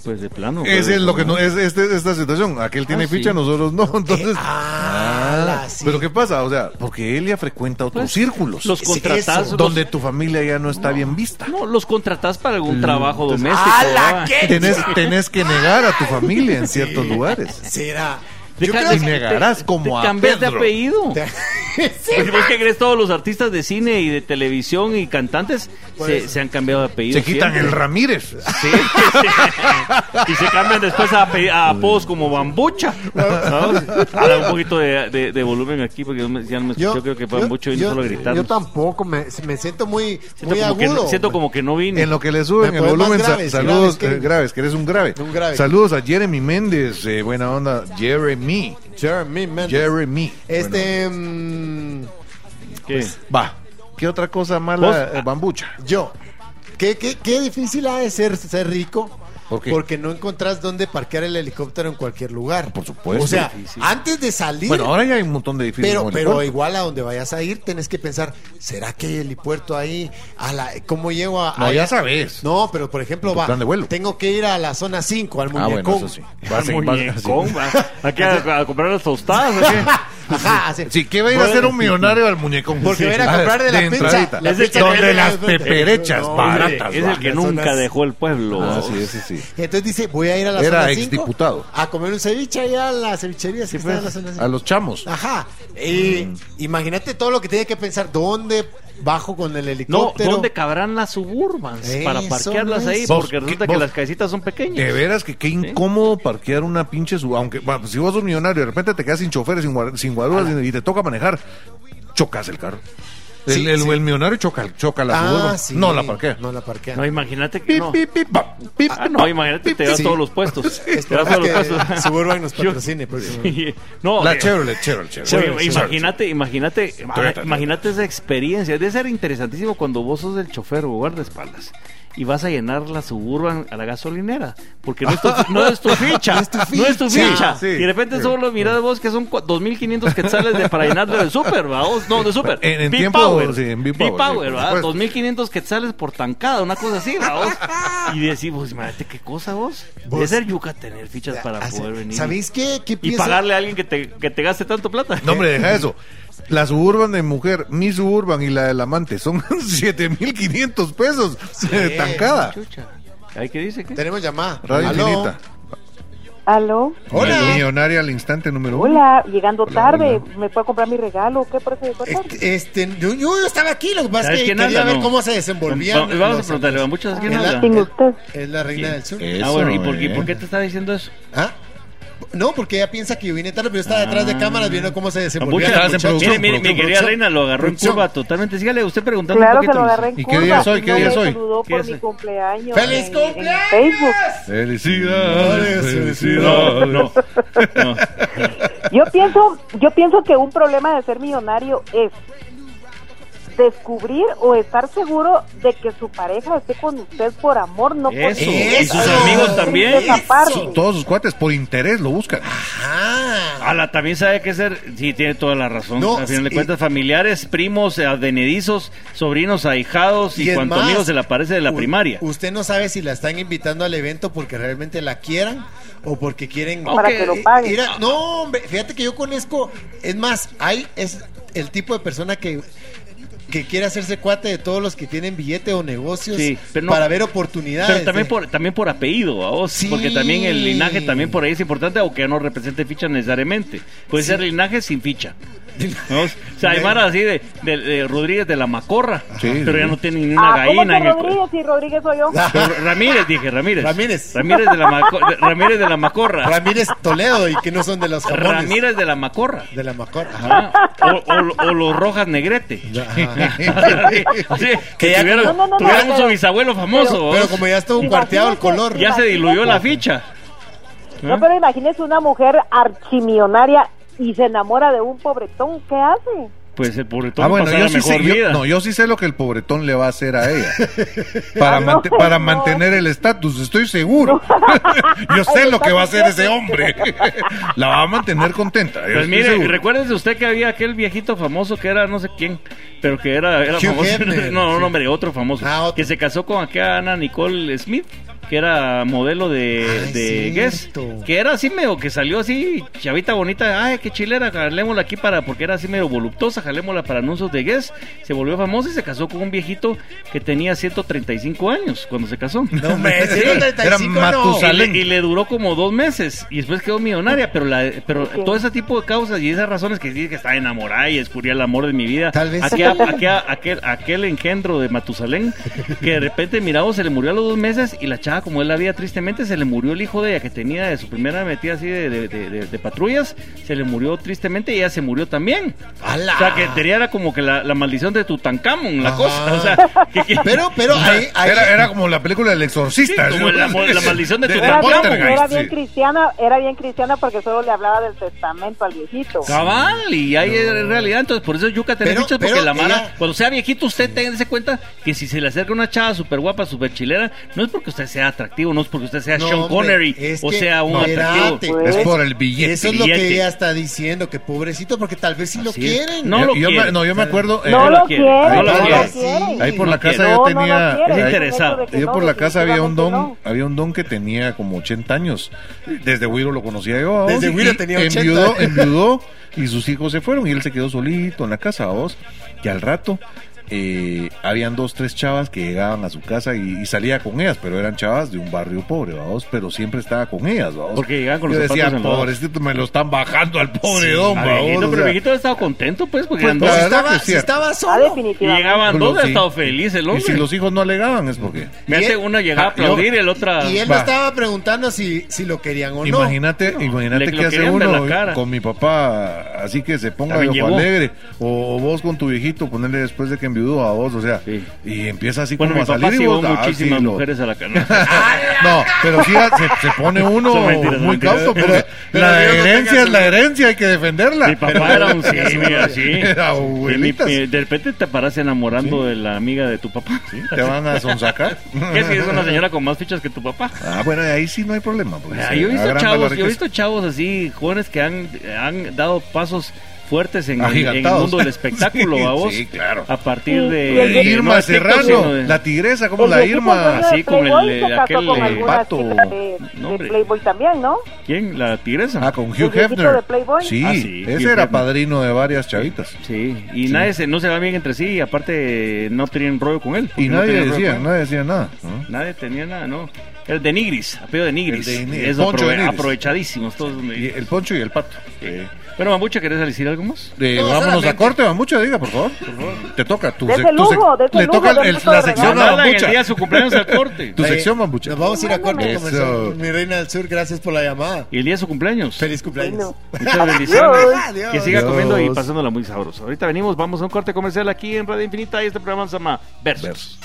Pues de plano. Ese es lo que no es este- esta situación. Aquel tiene Ah, sí. ficha, nosotros no. Entonces, Ah, sí. pero ¿qué pasa? O sea, porque él ya frecuenta otros Pues, círculos Los contratás. eso. los- donde tu familia ya no está bien vista. no, los contratás para algún trabajo entonces- doméstico. ¡A la ¿verdad? qué! Tenés, tenés que negar a tu familia en ciertos lugares. Será. Deja- Yo creo Y que- negarás como a cambias de Pedro. apellido. Sí, Porque vos que crees todos los artistas de cine y de televisión y cantantes Por se, han cambiado de apellido. Se quitan siempre. el Ramírez. Sí. y se cambian después a, ape- a apodos como Bambucha. ¿sabes? Ahora un poquito de, de- de volumen aquí porque no me- ya no me escuchó. creo que Bambucho vino yo- solo a gritar. Yo tampoco, me, me siento muy, Siento, muy como que, agudo. no- siento como que no vine. En lo que le suben Me el pones más volumen, sa- graves, saludos graves, que- eh, graves, que eres un grave. Un grave. Saludos a Jeremy Méndez, eh, buena onda. Jeremy. Jeremy Mendes. Jeremy. Este, ¿Qué? Bueno, va. ¿Qué otra cosa mala, eh, bambucha? yo, ¿qué, qué, qué difícil ha de ser ser rico? ¿Por qué? Porque no encontrás dónde parquear el helicóptero en cualquier lugar. Por supuesto. O sea, Difícil. antes de salir. Bueno, ahora ya hay un montón de edificios. Pero, pero igual a donde vayas a ir, tenés que pensar, ¿será que hay helipuerto ahí? A la, ¿Cómo llego a...? No, ya sabes. No, pero por ejemplo, va, plan de vuelo. tengo que ir a la zona 5, al Ah, muñecón. bueno, eso sí. Vas vas- Muñecón, sí. va. Aquí a, a comprar las tostadas. ¿o qué? Ajá, así. Sí, ¿qué va a ir a hacer un millonario al muñecón? Porque va a ir a Ah, comprar de la pizza. entradita. La Donde las peperechas No, baratas. es el que nunca dejó el pueblo. Ah, sí, ese sí. Entonces dice, voy a ir a la Era zona 5 exdiputado. a comer un ceviche allá a la cevichería que está en la zona A 5. los chamos. Ajá. Y imagínate todo lo que tiene que pensar. ¿Dónde bajo con el No, helicóptero? ¿dónde cabrán las suburbans? para Eso parquearlas no ahí, porque resulta ¿qué- que las casitas son pequeñas. De veras que qué incómodo parquear una pinche sub... Aunque, bueno, si vos sos millonario, de repente te quedas sin choferes, sin, guar- sin guaruras y te toca manejar, chocas el carro. El, Sí, el- sí. el millonario choca, choca la Ah, sí. No la parquea. No la parquea. No, imagínate que Pip, no. pip, pip, pap, pip, Ah, no, imagínate, te das Sí. todos los puestos. Te das Esperamos todos los puestos. Suburban nos Yo- patrocine próximamente. Sí. No, La eh, Chevrolet, Chevrolet, Chevrolet. Oye, imagínate, imagínate, imagínate esa experiencia. Debe ser interesantísimo cuando vos sos el chofer o guardaespaldas y vas a llenar la suburban a la gasolinera. Porque no es tu, no es tu ficha. No es tu No es tu ficha. Sí. Y de repente solo mirás vos que son cua- 2.500 quetzales de, para llenarle de super, ¿va? Vos, No, de super. En- en tiempo, Power. sí, en Big Power, supuesto. 2.500 quetzales por tancada, una cosa así, ¿va? Vos? Y decís, vos, imagínate qué cosa vos. Debe Vos- ser yuca tener fichas para Hace- poder venir. ¿Sabéis qué? ¿Qué Y pagarle a alguien que te, que te gaste tanto plata. No, hombre, deja eso. La suburban de mujer, mi suburban y la del amante son 7500 pesos eh, tancada. Chucha. ¿Ahí qué dice? ¿Qué? Tenemos llamada. Radio Aló. Infinita. Aló. Hola. Millonaria al instante número uno. Hola, llegando Hola, tarde. hola. ¿Me puede comprar mi regalo? ¿Qué por eso? Este, este, yo, yo estaba aquí, lo que pasa es ¿Sabes que quién quería habla? ver No. cómo se desenvolvían. Vamos- vamos a preguntarle, ¿muchas quién Es la- habla? Sin usted. Es la reina del sur. Eh, ah, bueno, ¿y Eso, por qué, eh. por qué te está diciendo eso? ¿Ah? No, porque ella piensa que yo vine tarde, pero yo estaba detrás de cámaras viendo cómo se desenvolvían. Muchas- los muchachos. Mire, mire, mi Producción, querida reina lo agarró en producción. curva totalmente. Sígale, usted preguntando Claro un que poquito. lo agarré en ¿Y curva. qué día soy? y ¿Qué no día me soy? saludó ¿Qué por es? mi cumpleaños. ¡Feliz cumpleaños! Facebook. Felicidades, No, felicidades. no, no. Yo pienso, yo pienso que un problema de ser millonario es descubrir o estar seguro de que su pareja esté con usted por amor, no por Eso, y sus amigos también. Todos sus cuates por interés lo buscan. Ah. Ala, también sabe que ser, sí, tiene toda la razón. No, Al final de sí. cuentas, familiares, primos, eh, adenedizos, sobrinos, ahijados y, es cuanto más, amigos se le aparece de la u- primaria. Usted no sabe si la están invitando al evento porque realmente la quieran o porque quieren. Para que lo pague. Mira, no, hombre, fíjate que yo conozco, es más, hay es el tipo de persona que que quiere hacerse cuate de todos los que tienen billete o negocios Sí, pero no- para ver oportunidades. Pero también de- por, también por apellido, ¿a vos? Sí. porque también el linaje también por ahí es importante, aunque no represente ficha necesariamente. Puede ser linaje sin ficha. ¿No? O sea, hay así de, de- de Rodríguez de la Macorra, Sí, pero sí. ya no tienen ni una Ah, ¿cómo gallina que en el... Rodríguez y Rodríguez soy yo? Pero Ramírez, dije, Ramírez. Ramírez. Ramírez de la, Maco- de- Ramírez de la Macorra. Ramírez Toledo y que no son de los jamones. Ramírez de la Macorra. De la Macor. Ajá. Ah, o, o- o los Rojas Negrete. Así, Que que ya tuvieron, No, no, no, tuvieron pero- bisabuelo famoso. Pero como ya está un cuarteado el color. ya se diluyó la ficha. No, pero imagínese una mujer archimillonaria y se enamora de un pobretón. ¿Qué hace? Pues el pobretón Ah, bueno, yo sí, mejor sé, yo- vida. no, yo sí sé lo que el pobretón le va a hacer a ella. Para, Ah, no, para no. mantener el estatus, estoy seguro. yo sé lo que va a hacer ese hombre. La va a mantener contenta. Pues mire, seguro. recuérdese usted que había aquel viejito famoso que era no sé quién, pero que era, era famoso. No, no, sí. hombre, otro famoso. Ah, otro. Que se casó con aquella Ana Nicole Smith, que era modelo de, Ay, de Guess. Que era así medio, que salió así, chavita bonita. Ay, qué chilera, jalémosla aquí para, porque era así medio voluptuosa, jalémosla para anuncios de Guess. Se volvió famosa y se casó con un viejito que tenía 135 años cuando se casó. No me Sí. 135 Era no. Y le, Matusalén. y le duró como dos meses y después quedó millonaria, pero la, pero todo ese tipo de causas y esas razones que dice que está enamorada y descubría el amor de mi vida. Tal vez Aquel, sí. aquel, aquel, aquel engendro de Matusalén que de repente mirado se le murió a los dos meses y la chava como él la veía tristemente se le murió el hijo de ella que tenía de su primera metida así de, de- de- de- de patrullas, se le murió tristemente y ella se murió también. ¡Hala! O sea que tenía era como que la, la maldición de Tutankamón, la Ajá. cosa. O sea, que- que- Pero, pero ahí, ahí Era, era como la película del exorcista. Sí, como la- la maldición de tu Era bien, sí. cristiana, era bien cristiana porque solo le hablaba del testamento al viejito. Cabal, y hay en realidad, entonces por eso Yuca Pero- fichas, porque pero la mara, ella- cuando sea viejito, usted téngase cuenta que si se le acerca una chava súper guapa, súper chilera, no es porque usted sea atractivo, no es porque usted sea No, Sean hombre, Connery, es o que- sea un no, atractivo. Es por el billete. Eso es lo que ella está diciendo, que pobrecito, porque tal vez sí lo Así quieren. No yo, lo yo quiere. me, no, yo me acuerdo. eh, No lo lo quiere, quiere, no lo. Ahí por No la casa quiere. yo tenía. Es interesado. Yo por la casa había un don, había un don que tenía como 80 años. Desde Wiro lo conocía yo. Desde Wiro tenía 80. Enviudó, enviudó y sus hijos se fueron y él se quedó solito en la casa, vos. Y al rato eh, habían dos, tres chavas que llegaban a su casa y, y salía con ellas, pero eran chavas de un barrio pobre, vamos, pero siempre estaba con ellas, vamos. Porque llegaban con Yo los decía, la boca. pobrecito, me lo están bajando al pobre Sí, don, vamos, viejito, o pero sea, viejito ha estado contento, pues, porque Pues, eran dos. estaba, si estaba Ah, solo. Y llegaban dos, ha sí. estado feliz el Y hombre. si los hijos no alegaban es porque... Y él- una llegaba a yo- aplaudir y el otra... Y él Va. estaba preguntando si, si lo querían o no. Imagínate, imagínate que hace uno con mi papá, así que se ponga alegre, o, o vos con tu viejito, ponerle después de que enviudó a vos, o sea, Sí. y empieza así Bueno, como a salir sí y vos, ah, muchísimas sí, lo- mujeres a la cana. No, pero sí se, se pone uno mentiras, muy cauto, Pero- pero la herencia es la herencia, hay que defenderla. Mi papá era un sí, mira, sí. Era de repente te paras enamorando de la amiga de tu papá. Te van a sonsacar. ¿Qué si es una señora con más fichas que tu papá? Ah, bueno, ahí sí no hay problema. porque Ah, yo he visto chavos, yo he visto chavos así, jóvenes que han, han dado pasos fuertes en, en- en el mundo del espectáculo, Sí, ¿a vos? sí, claro. A partir de, el Irma no Serrano, de- la tigresa, como El la Irma. así con el- casó aquel, con alguna pato. de, No. Playboy también, ¿no? ¿Quién? ¿La tigresa? Ah, con Hugh ¿El Hefner. de Playboy? Sí, Ah, sí, ese Hugh era Hefner. padrino de varias chavitas. Sí, y Sí. nadie se, no se va bien entre sí, y aparte no tenían rollo con él. Y no nadie rollo decía, con él. nadie decía nada. ¿no? Nadie tenía nada, no. Era de Nigris, apellido de Nigris. El de Ni- Eso Poncho de aprove- Nigris. aprovechadísimos todos. Y el poncho y el pato. Eh, Bueno, Mamucha, ¿querés decir algo más? eh, No, vámonos a corte, Mamucha, diga, por favor. Te toca. Tu, Dese sec- tu lujo, le lujo, toca el- mucho la sección a en el Mamucha. día de su cumpleaños al corte. Tu sección, Mamucha. Nos vamos a ir a corte Eso. comercial. Mi reina del sur, gracias por la llamada. Y el día de su cumpleaños. Feliz cumpleaños. Muchas bendiciones. Que siga comiendo y pasándola muy sabroso. Ahorita venimos, vamos a un corte comercial aquí en Radio Infinita y este programa se llama Versus. Versus.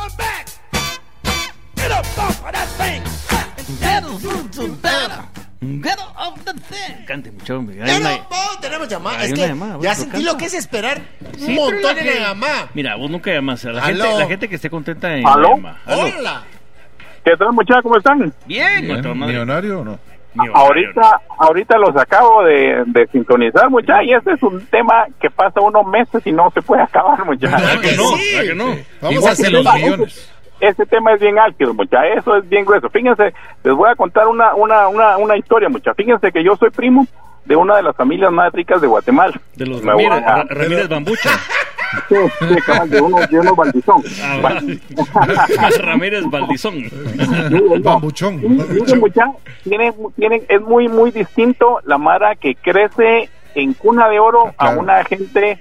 I'm back. I'm back. Get up off of that thing. Get off the thing. Cante mucho, hombre. Hay una- tenemos llamada. Hay Es una que llamada, ya bueno, sentí lo que es esperar un Sí, pero montón la en la llamada. Mira, vos nunca llamas. A la Aló. gente, la gente que esté contenta en ¿Aló? llama. Aló. Hola. ¿Qué tal muchachos? ¿Cómo están? Bien, Bien, madre. ¿Millonario o no? Ahorita, ahorita los acabo de, de sintonizar, muchachos, y este es un tema que pasa unos meses y no se puede acabar, muchachos. ¿Verdad que no? ¿Verdad que no? Vamos Igual a que hacerlo. los millones. Este tema es bien álgido, muchachos, eso es bien grueso. Fíjense, les voy a contar una, una, una, una historia, muchachos. Fíjense que yo soy primo de una de las familias más ricas de Guatemala. De los Ramírez, Ramírez Bambucha. Sí, sí, cabal, de uno, de uno Valdizón. Ah, Va- Ramírez Valdizón. Bambuchón. Tiene, tiene, es muy, muy distinto la mara que crece en cuna de oro a Claro. una gente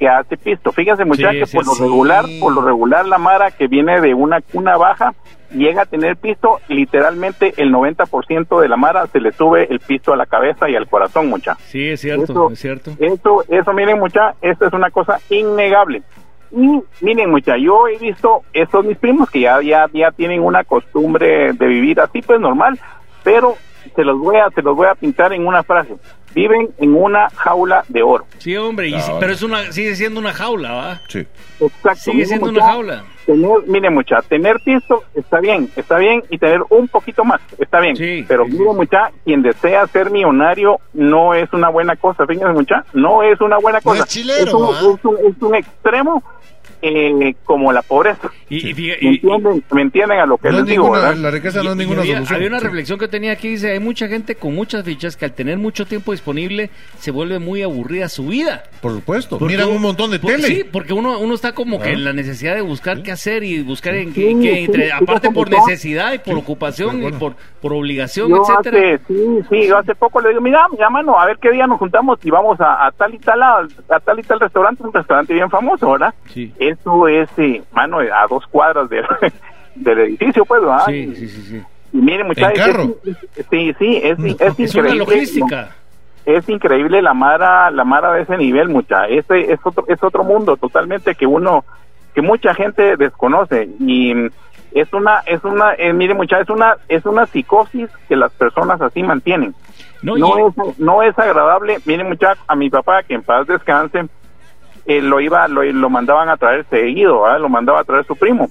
que hace pisto. Fíjense, muchachos, sí, por lo sí. regular, por lo regular la mara que viene de una cuna baja llega a tener pisto, literalmente el 90% de la mara se le sube el pisto a la cabeza y al corazón, mucha. Sí, es cierto, Eso- es cierto. Eso, eso, miren, mucha, esto es una cosa innegable. Y miren, mucha, yo he visto estos mis primos que ya, ya, ya tienen una costumbre de vivir así, pues normal, pero se los voy a, se los voy a pintar en una frase. Viven en una jaula de oro. Sí, hombre, y Claro. pero es una, sigue siendo una jaula, ¿va? Sí. Exacto. Sigue siendo mucha, una jaula. Tener, miren, mucha, tener pisto está bien, está bien, y tener un poquito más está bien. Sí, pero sí, miren, sí. mucha, quien desea ser millonario no es una buena cosa. Fíjense, mucha, no es una buena No cosa. es chilero, es, un, es un- es un extremo eh, como la pobreza. Y, ¿Me entienden? ¿Me entienden a lo que No les es digo? ninguna, la riqueza no es ninguna había, solución. había una reflexión que tenía aquí, dice, hay mucha gente con muchas fichas que al tener mucho tiempo disponible se vuelve muy aburrida su vida. Por supuesto. Porque Miran un montón de por- tele. Sí, porque uno, uno está como que Ah. en la necesidad de buscar qué hacer y buscar en Sí, qué, sí, entre, sí, aparte por necesidad y por ocupación y por, por obligación, Yo etcétera. hace, sí, sí, yo hace poco le digo, mira, mano, a ver qué día nos juntamos y vamos a, a tal y tal, a, a tal y tal restaurante, un restaurante bien famoso, ¿verdad? Sí. Eso es, eh, mano, a dos cuadras del, del edificio, pues, ¿verdad? Sí, sí, sí, sí. Y miren, muchachos, carro? sí, sí, es, es, Es una increíble. logística. es increíble la mara la mara de ese nivel mucha ese es otro es otro mundo totalmente que uno que mucha gente desconoce y es una es una eh, mire mucha es una es una psicosis que las personas así mantienen No, no y- es no es agradable mire mucha a mi papá que en paz descanse eh, lo iba lo, lo mandaban a traer seguido lo mandaba a traer su primo.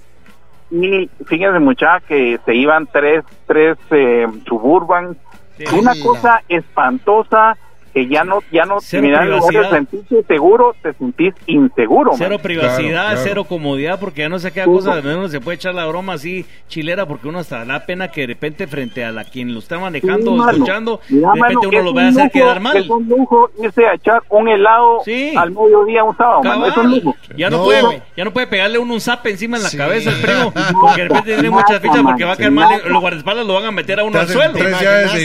Y fíjense mucha que se iban tres tres eh, suburban. Sí. una cosa espantosa que ya no ya no mira, lugar de seguro te sentís inseguro Cero man. privacidad, Claro, claro. cero comodidad, porque ya no sé qué Sí, cosa, uno se puede echar la broma así chilera, porque uno hasta da pena que de repente frente a la quien lo está manejando Sí, o mano. escuchando, Mira, de repente mano, uno lo un va a hacer lujo- quedar mal. es un lujo irse a echar un helado Sí. al mediodía un sábado mano, es un lujo Ya no, No. puede, ya no puede pegarle uno un zap encima en la Sí. cabeza al primo, porque de repente tiene muchas fichas porque va a caer mal, los guardaespaldas lo van a meter a uno al suelo. tres ¿Te llaves de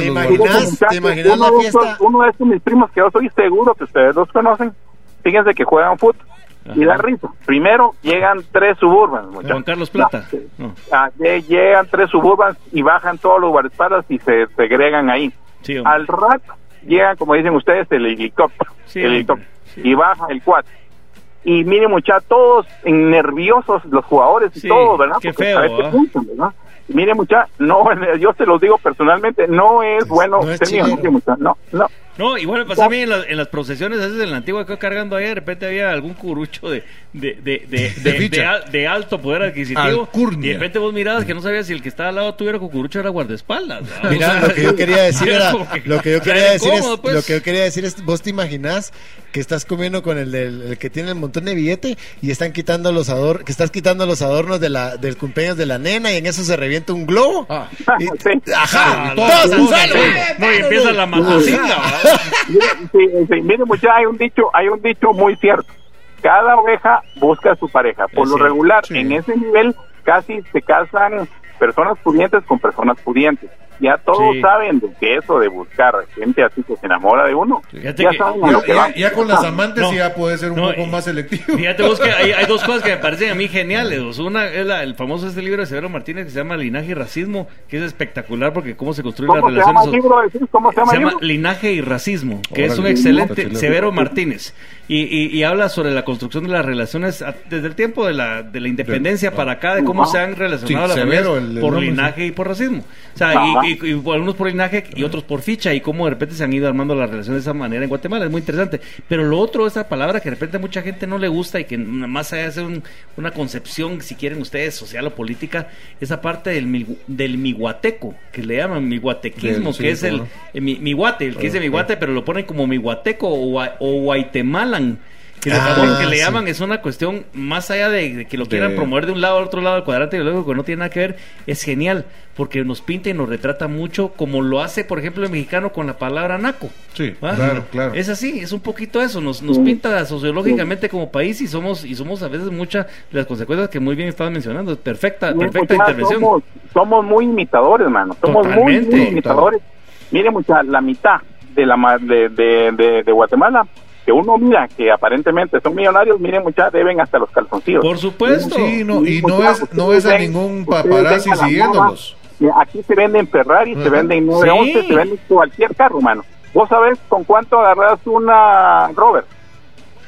¿Te imaginas? guardaespaldas. Muchachos, ¿Te imaginas la fiesta? Uno de estos mis primos que yo estoy seguro que ustedes los conocen fíjense que juegan fútbol y da risa primero llegan tres suburban muchachos. Juan Carlos Plata. No, ah, lle- llegan tres suburban y bajan todos los guardaespaldas y se segregan ahí Sí. Al rato llegan, como dicen ustedes, el helicóptero. Sí, el hombre, helicóptero. sí. Y baja el cuatro. Y miren, muchachos, todos nerviosos los jugadores y Sí, todo, ¿verdad? qué Porque feo, a veces ¿ah? puntan, ¿verdad? Y miren, muchachos, no, yo se los digo personalmente, no es bueno no es millonario, muchacho, no, no. No, igual me pasa a mí en, las- en las procesiones, a veces en la antigua que iba cargando ahí, de repente había algún curucho de, de, de, de, de- ficha. de al- de alto poder adquisitivo. Alcurnia. Y de repente vos mirabas que no sabías si el que estaba al lado tuviera cucurucho era guardaespaldas. Mira, O sea, lo que yo quería decir era que- lo que yo quería decir es, pues. lo que yo quería decir es, vos te imaginas que estás comiendo con el, del, el que tiene el montón de billete y están quitando los adornos, que estás quitando los adornos de la, del cumpleaños de la nena y en eso se revienta un globo. Ah. Y- Sí. Ajá, todos todos, al todos, suelo. sí. No, y empieza la matacinga, ¿verdad? Miren, sí, sí, miren, muchachos, hay un dicho, hay un dicho muy cierto. Cada oveja busca a su pareja. Por lo regular, sí. en ese nivel casi se casan personas pudientes con personas pudientes. Ya todos Sí. saben de que eso de buscar gente así que se enamora de uno. Fíjate ya que- saben a Ya, lo que ya- van. ya con las amantes No. ya puede ser un No, poco más selectivo. Fíjate vos que hay, hay dos cosas que me parecen a mí geniales. Una es la- el famoso este libro de Severo Martínez que se llama Linaje y Racismo, que es espectacular porque cómo se construyen las ¿Cómo se relaciones. llama el libro? ¿Decís ¿Cómo se llama se el llama libro? Linaje y Racismo, que es un excelente. Severo Martínez, y, y- y habla sobre la construcción de las relaciones a- desde el tiempo de la, de la independencia para acá, de cómo se han relacionado Sí, las Severo, familias el- el por linaje y por racismo. O sea, y, y- y algunos por linaje y otros por ficha, y cómo de repente se han ido armando las relaciones de esa manera en Guatemala, es muy interesante. Pero lo otro, esa palabra que de repente a mucha gente no le gusta y que más allá de ser un- una concepción, si quieren ustedes, social o política, esa parte del, mi- del miguateco, que le llaman miguatequismo, sí, que es el, eh, mi, mi guate, el que dice mi guate, pero lo ponen como mi guateco o, o guaitemalan, Que, le- Ah, que le sí. llaman es una cuestión más allá de, de que lo quieran De- promover de un lado al otro lado del cuadrante ideológico que no tiene nada que ver, es genial, porque nos pinta y nos retrata mucho como lo hace, por ejemplo, el mexicano con la palabra naco. Sí, claro, claro. Es así, es un poquito eso, nos, nos pinta sociológicamente como país y somos y somos a veces muchas de las consecuencias que muy bien estabas mencionando. Perfecta, perfecta Mucha, intervención. Somos, somos muy imitadores, mano. Somos muy, Totalmente. muy imitadores. Mire, mucha, la mitad de la ma- de, de, de, de Guatemala, que uno mira que aparentemente son millonarios, miren, muchas deben hasta los calzoncillos. Por supuesto. Sí, no, y no ves, no ves a ningún paparazzi siguiéndolos. moda. Aquí se venden Ferrari, se venden 911, Sí. se venden cualquier carro, mano. ¿Vos sabés con cuánto agarras una Rover?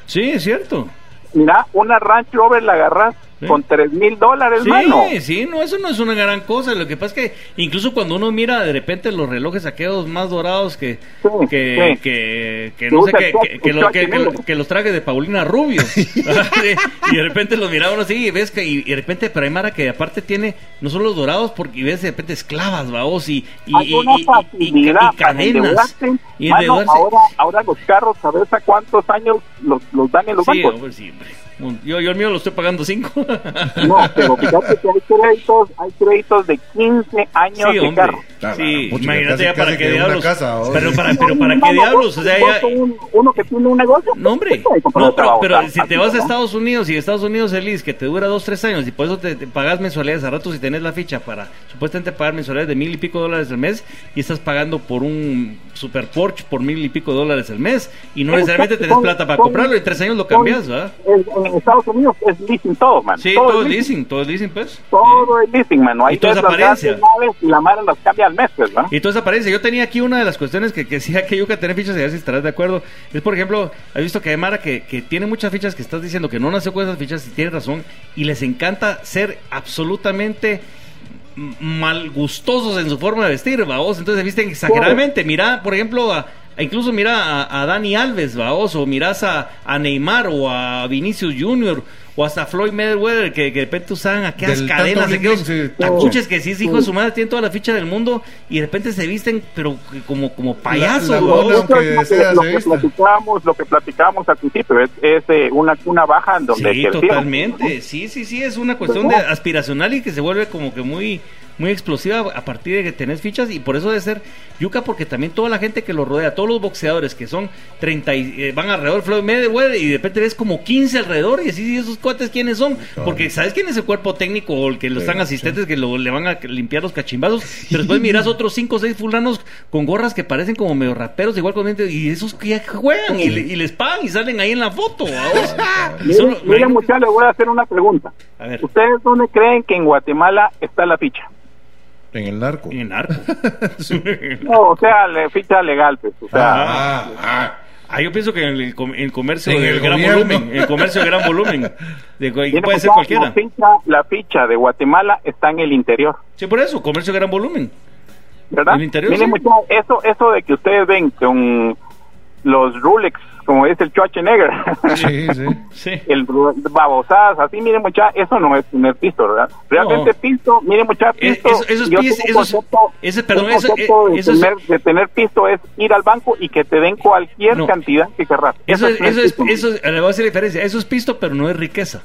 Sí, es cierto. Mira, una Ranch Rover la agarras Sí. con 3 mil dólares, Sí, mano. sí, no, eso no es una gran cosa. Lo que pasa es que incluso cuando uno mira de repente los relojes aquellos más dorados que, Sí, que, sí. que, que no sé, que, que, que lo- los trajes de Paulina Rubio. Sí, y de repente los miraba uno así y ves que, y, y de repente, pero hay Mara que aparte tiene no solo los dorados, porque y ves de repente esclavas, vaos, y, y, Hay una cadenas. Y Mano, ahora, ahora los carros, ¿sabes a cuántos años los, los dan en los Sí, bancos? hombre, sí, hombre. Yo, yo el mío lo estoy pagando cinco. No, pero fíjate que hay créditos, hay créditos de 15 años Sí, de hombre. carro. Claro, Sí, pucha, imagínate ya para qué diablos. casa, pero para, pero para qué diablos, vos- o sea, ya, un- uno que tiene un negocio. No, hombre. No, pero, pero si te vas a. Estados Unidos y Estados Unidos es Liz, que te dura dos, tres años y por eso te, te pagas mensualidades a rato si tenés la ficha para supuestamente pagar mensualidades de mil y pico dólares al mes y estás pagando por un super Porsche por mil y pico dólares al mes y no necesariamente tenés plata para comprarlo y en tres años lo cambias, ¿verdad? En, en Estados Unidos es leasing todo, man. Sí, todo es leasing, todo es leasing, pues. Todo es leasing, mano. Ahí Y toda ves esa las grandes apariencia. naves y la madre las cambia al mes, pues, ¿no? Y toda esa apariencia. Yo tenía aquí una de las cuestiones que, que decía que Yuca tener fichas y a ver si estarás de acuerdo. Es, por ejemplo, has visto que hay Mara que, que tiene muchas fichas que estás diciendo que no nació con esas fichas y tiene razón. Y les encanta ser absolutamente mal gustosos en su forma de vestir, vaos. Entonces se visten exageradamente. Mira, por ejemplo, a, a incluso mira a, a Dani Alves, vaos. O miras a, a Neymar o a Vinicius Junior. O hasta Floyd Mayweather, que, que de repente usaban aquellas Del cadenas, aquellos sí. tacuches que sí es hijo de su madre, tienen toda la ficha del mundo y de repente se visten, pero que como, como payasos, lo que, sea, lo que lo platicábamos al principio, es, es, eh, una cuna baja en donde Sí, totalmente. Sí, sí, sí, es una cuestión de aspiracional y que se vuelve como que muy muy explosiva a partir de que tenés fichas y por eso debe ser yuca porque también toda la gente que lo rodea, todos los boxeadores que son 30 y eh, van alrededor de Floyd Mayweather y de repente ves como 15 alrededor y así ¿y esos cuates quiénes son, porque sabes quién es el cuerpo técnico o el que Sí, están asistentes que lo, le van a limpiar los cachimbazos, pero después miras otros 5 o 6 fulanos con gorras que parecen como medio raperos igual con dientes, y esos que ya juegan y, le- y les pagan y salen ahí en la foto, Miren, muchachos, les voy a hacer una pregunta. A ver. ¿Ustedes dónde creen que en Guatemala está la ficha? En el narco. En narco. No, o sea, la ficha legal, pues. O sea, Ah, ah. Ah, yo pienso que en el, com- el comercio En de el gran gobierno. volumen, el comercio de gran volumen, de, puede ser muchachos, cualquiera. La ficha, la ficha de Guatemala está en el interior. Sí, por eso, comercio de gran volumen. ¿verdad? El interior, Miren, sí. muchachos, eso, eso de que ustedes ven con los Rolex, como dice el Schwarzenegger, Sí, sí. Sí. el babosadas, así, miren, muchachos, eso no es tener pisto, ¿verdad? Realmente No. pisto, miren, muchachos, Eh, pisto. eso- eso es yo pis- tengo un eso es- concepto- ese- perdón, un eso- concepto de, eso es- tener, de tener pisto es ir al banco y que te den cualquier No. cantidad que querrás. Eso, es, eso, es, pisto. eso es- le voy a la diferencia. Eso es pisto, pero no es riqueza.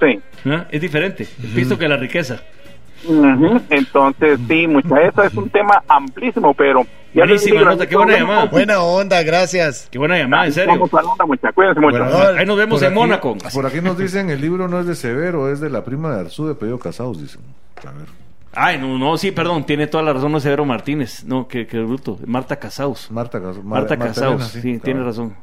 Sí. ¿no? Es diferente. El pisto que la riqueza. Entonces, sí, mucha, eso es un tema amplísimo, pero... Buenísima digo, nota, qué buena llamada. Buena onda, gracias. Qué buena llamada, en serio. Vamos a la onda, mucha, cuídense mucho. Bueno, Ahí nos vemos en aquí- Mónaco. Por aquí nos dicen, el libro no es de Severo, es de la prima de Arzú de Pedido Casados, dicen. A ver. Ay, no, no, sí, perdón, tiene toda la razón, no es Severo Martínez. No, que, que bruto. Marta Casaus. Marta Casados. Marta Casaus, Elena, sí, claro. tiene razón.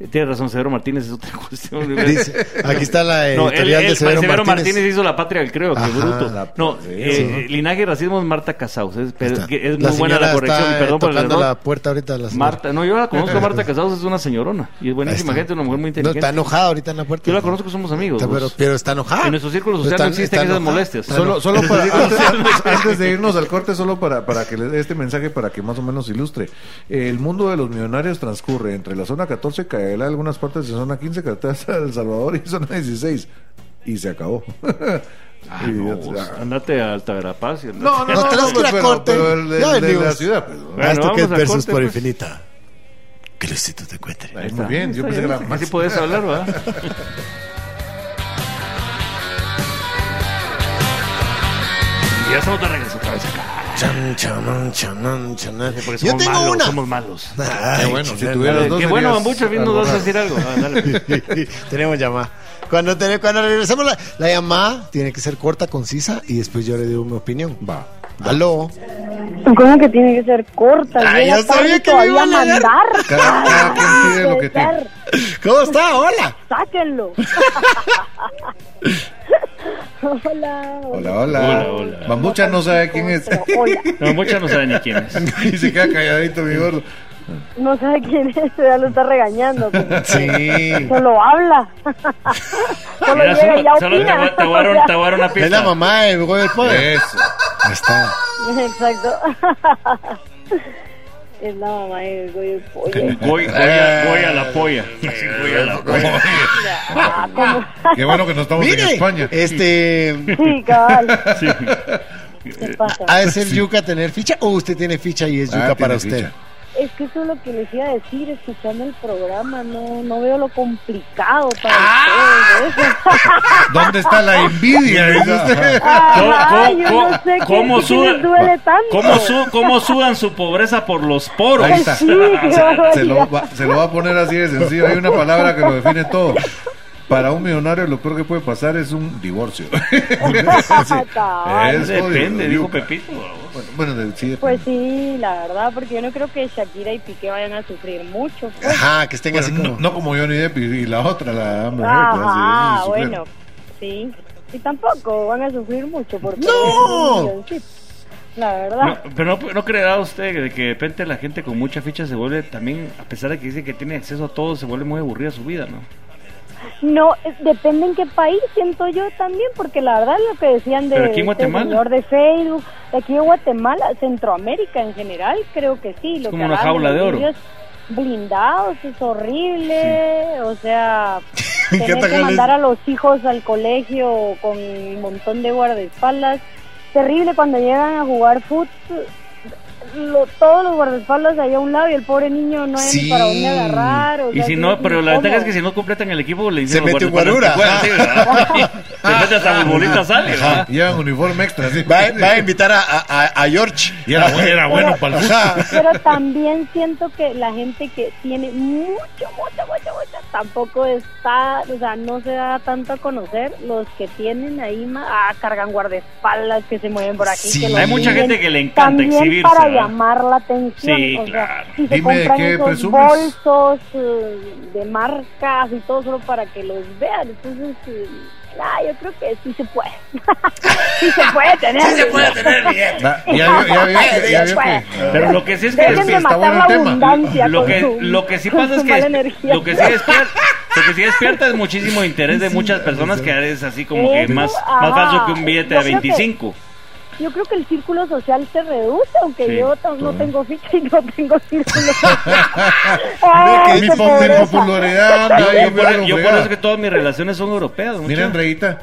Eh, Tiene razón, Severo Martínez es otra cuestión. Dice, aquí está la No, él, editorial él- de Severo, Severo Martínez. Martínez. hizo la patria del creo, que bruto. la- no, sí, eh, linaje y racismo es Marta Casaus. Es, muy buena la corrección. está, y perdón eh, por el tocando error. la puerta ahorita. La señora. Marta, no, yo la conozco a Marta Casaus, es una señorona. Y es buenísima gente, una mujer muy No, inteligente. está enojada ahorita en la puerta. yo la conozco, somos amigos. Está, pero, está enojada. En nuestro círculo social Está- no existen esas enojada. molestias. Solo, solo para, antes, antes de irnos al corte, solo para, para que le, este mensaje para que más o menos ilustre. El mundo de los millonarios transcurre entre la zona 14, Caela, algunas partes de zona 15, carretera hasta El Salvador y zona 16. Y se acabó. Ah, Y no, andate a Alta Verapaz. y andate- No, no, no, tenemos no, que ir a corte. de, Ya de la ciudad. pues, ¿no? Bueno, Esto que es a Versus corte, por pues. Infinita. Que Luisito te cuente. Ahí, muy bien, yo pensé que era más. Así puedes hablar, ¿verdad? y ya estamos de regreso otra vez acá. Chan, chanan, chanan, chanan. Porque Yo tengo malos, una. somos malos. Ay, Qué bueno, si chanan. tuviera los dos. Qué bueno, Bambucho, bien nos vas a decir algo. Ah, dale. Tenemos llamada. Cuando, te- cuando regresemos la, la llamada, tiene que ser corta, concisa y después yo le digo mi opinión. Va. Aló. ¿Cómo que tiene que ser corta? Ay, yo sabía que me iban a mandar. dar. Cada- cada quien pide lo que tiene. ¿Cómo está? Hola. Sáquenlo. hola. Hola, hola. Hola, hola. Bambucha no sabe quién es. Hola. No, muchas no saben ni quién es. y se queda calladito, mi gordo. No sabe quién es, ya lo está regañando. pero Sí. Solo habla. Solo Mira, llega y ya solo, opina. voy- te voy a dar un- te voy a dar una pista. Es la mamá de Goy del Poder. Eso. Ahí está. Exacto. Es la mamá de Goyo Pollo. Voy, voy, a, voy a la polla. Así voy a la polla. Ah, ¿cómo? Qué bueno que no estamos en Mire, España. este. Sí, cabal. Sí. ¿Qué pasa? ¿Ha de ser yuca tener ficha o usted tiene ficha y es Ah, yuca para tiene usted? ficha. Es que eso es lo que les iba a decir escuchando el programa. No, no veo lo complicado para Ah. ustedes. ¿Dónde está la envidia? ¿Cómo- yo cómo- no sé qué, cómo qué suda- les duele tanto. ¿Cómo, su- ¿Cómo sudan su pobreza por los poros? Ahí está. Sí, qué Se lo, va, se lo va a poner así de sencillo. Hay una palabra que lo define todo. Para un millonario lo peor que puede pasar es un divorcio. Es Depende, dijo. Pepito. Bueno, bueno, sí, Pues sí, la verdad, porque yo no creo que Shakira y Piqué vayan a sufrir mucho. pues. Ajá, que estén Bueno, así no, como. no como Johnny Depp y, y la otra, la Amber Heard, pues, sí bueno, sí. Y tampoco van a sufrir mucho por perder ¡No! La verdad. No, pero no, no creerá usted de que de repente la gente con mucha ficha se vuelve también, a pesar de que dice que tiene acceso a todo, se vuelve muy aburrida su vida, ¿no? No, es- depende en qué país, siento yo también, porque la verdad lo que decían de aquí en este señor de Facebook, de aquí en Guatemala, Centroamérica en general, creo que sí. Lo como que una jaula de los oro. Blindados, es horrible, o sea, tener que mandar a los hijos al colegio con un montón de guardaespaldas, terrible cuando llegan a jugar fútbol, lo- todos los guardaespaldas ahí a un lado y el pobre niño no hay Sí. ni para dónde agarrar. o Y sea, si no, pero la ventaja es que si no completan el equipo, le dicen Se mete un guarura, ¿verdad? De repente hasta futbolista sale. Llevan uniforme extra, sí. Va, va a invitar a, a, George. Y era, bueno- era bueno para el. Pero también siento que la gente que tiene mucho, mucho, mucho, mucho, tampoco está, o sea, no se da tanto a conocer. Los que tienen ahí, ah, cargan guardaespaldas, que se mueven por aquí. Sí. que los Hay mucha gente que le encanta También exhibirse. Llamar la atención. Sí, o sea, claro. si se Dime de compran qué esos presumes. bolsos eh, de marcas y todo solo para que los vean. Entonces, eh, ah, yo creo que sí se puede. sí se puede tener. Sí se puede tener bien. Va, Ya que- Pero lo que sí es que Dejen de está matar bueno la el tema. abundancia lo que su- lo que sí pasa es que lo que sí despierta lo que sí despierta es muchísimo interés de muchas personas que es así como que más más falso que un billete de creo que- 25 Yo creo que el círculo social se reduce, aunque Sí, yo no tengo ficha y no tengo círculo social. Mi, popularidad. yo, por, eso que todas mis relaciones son europeas. Mira, Andreita,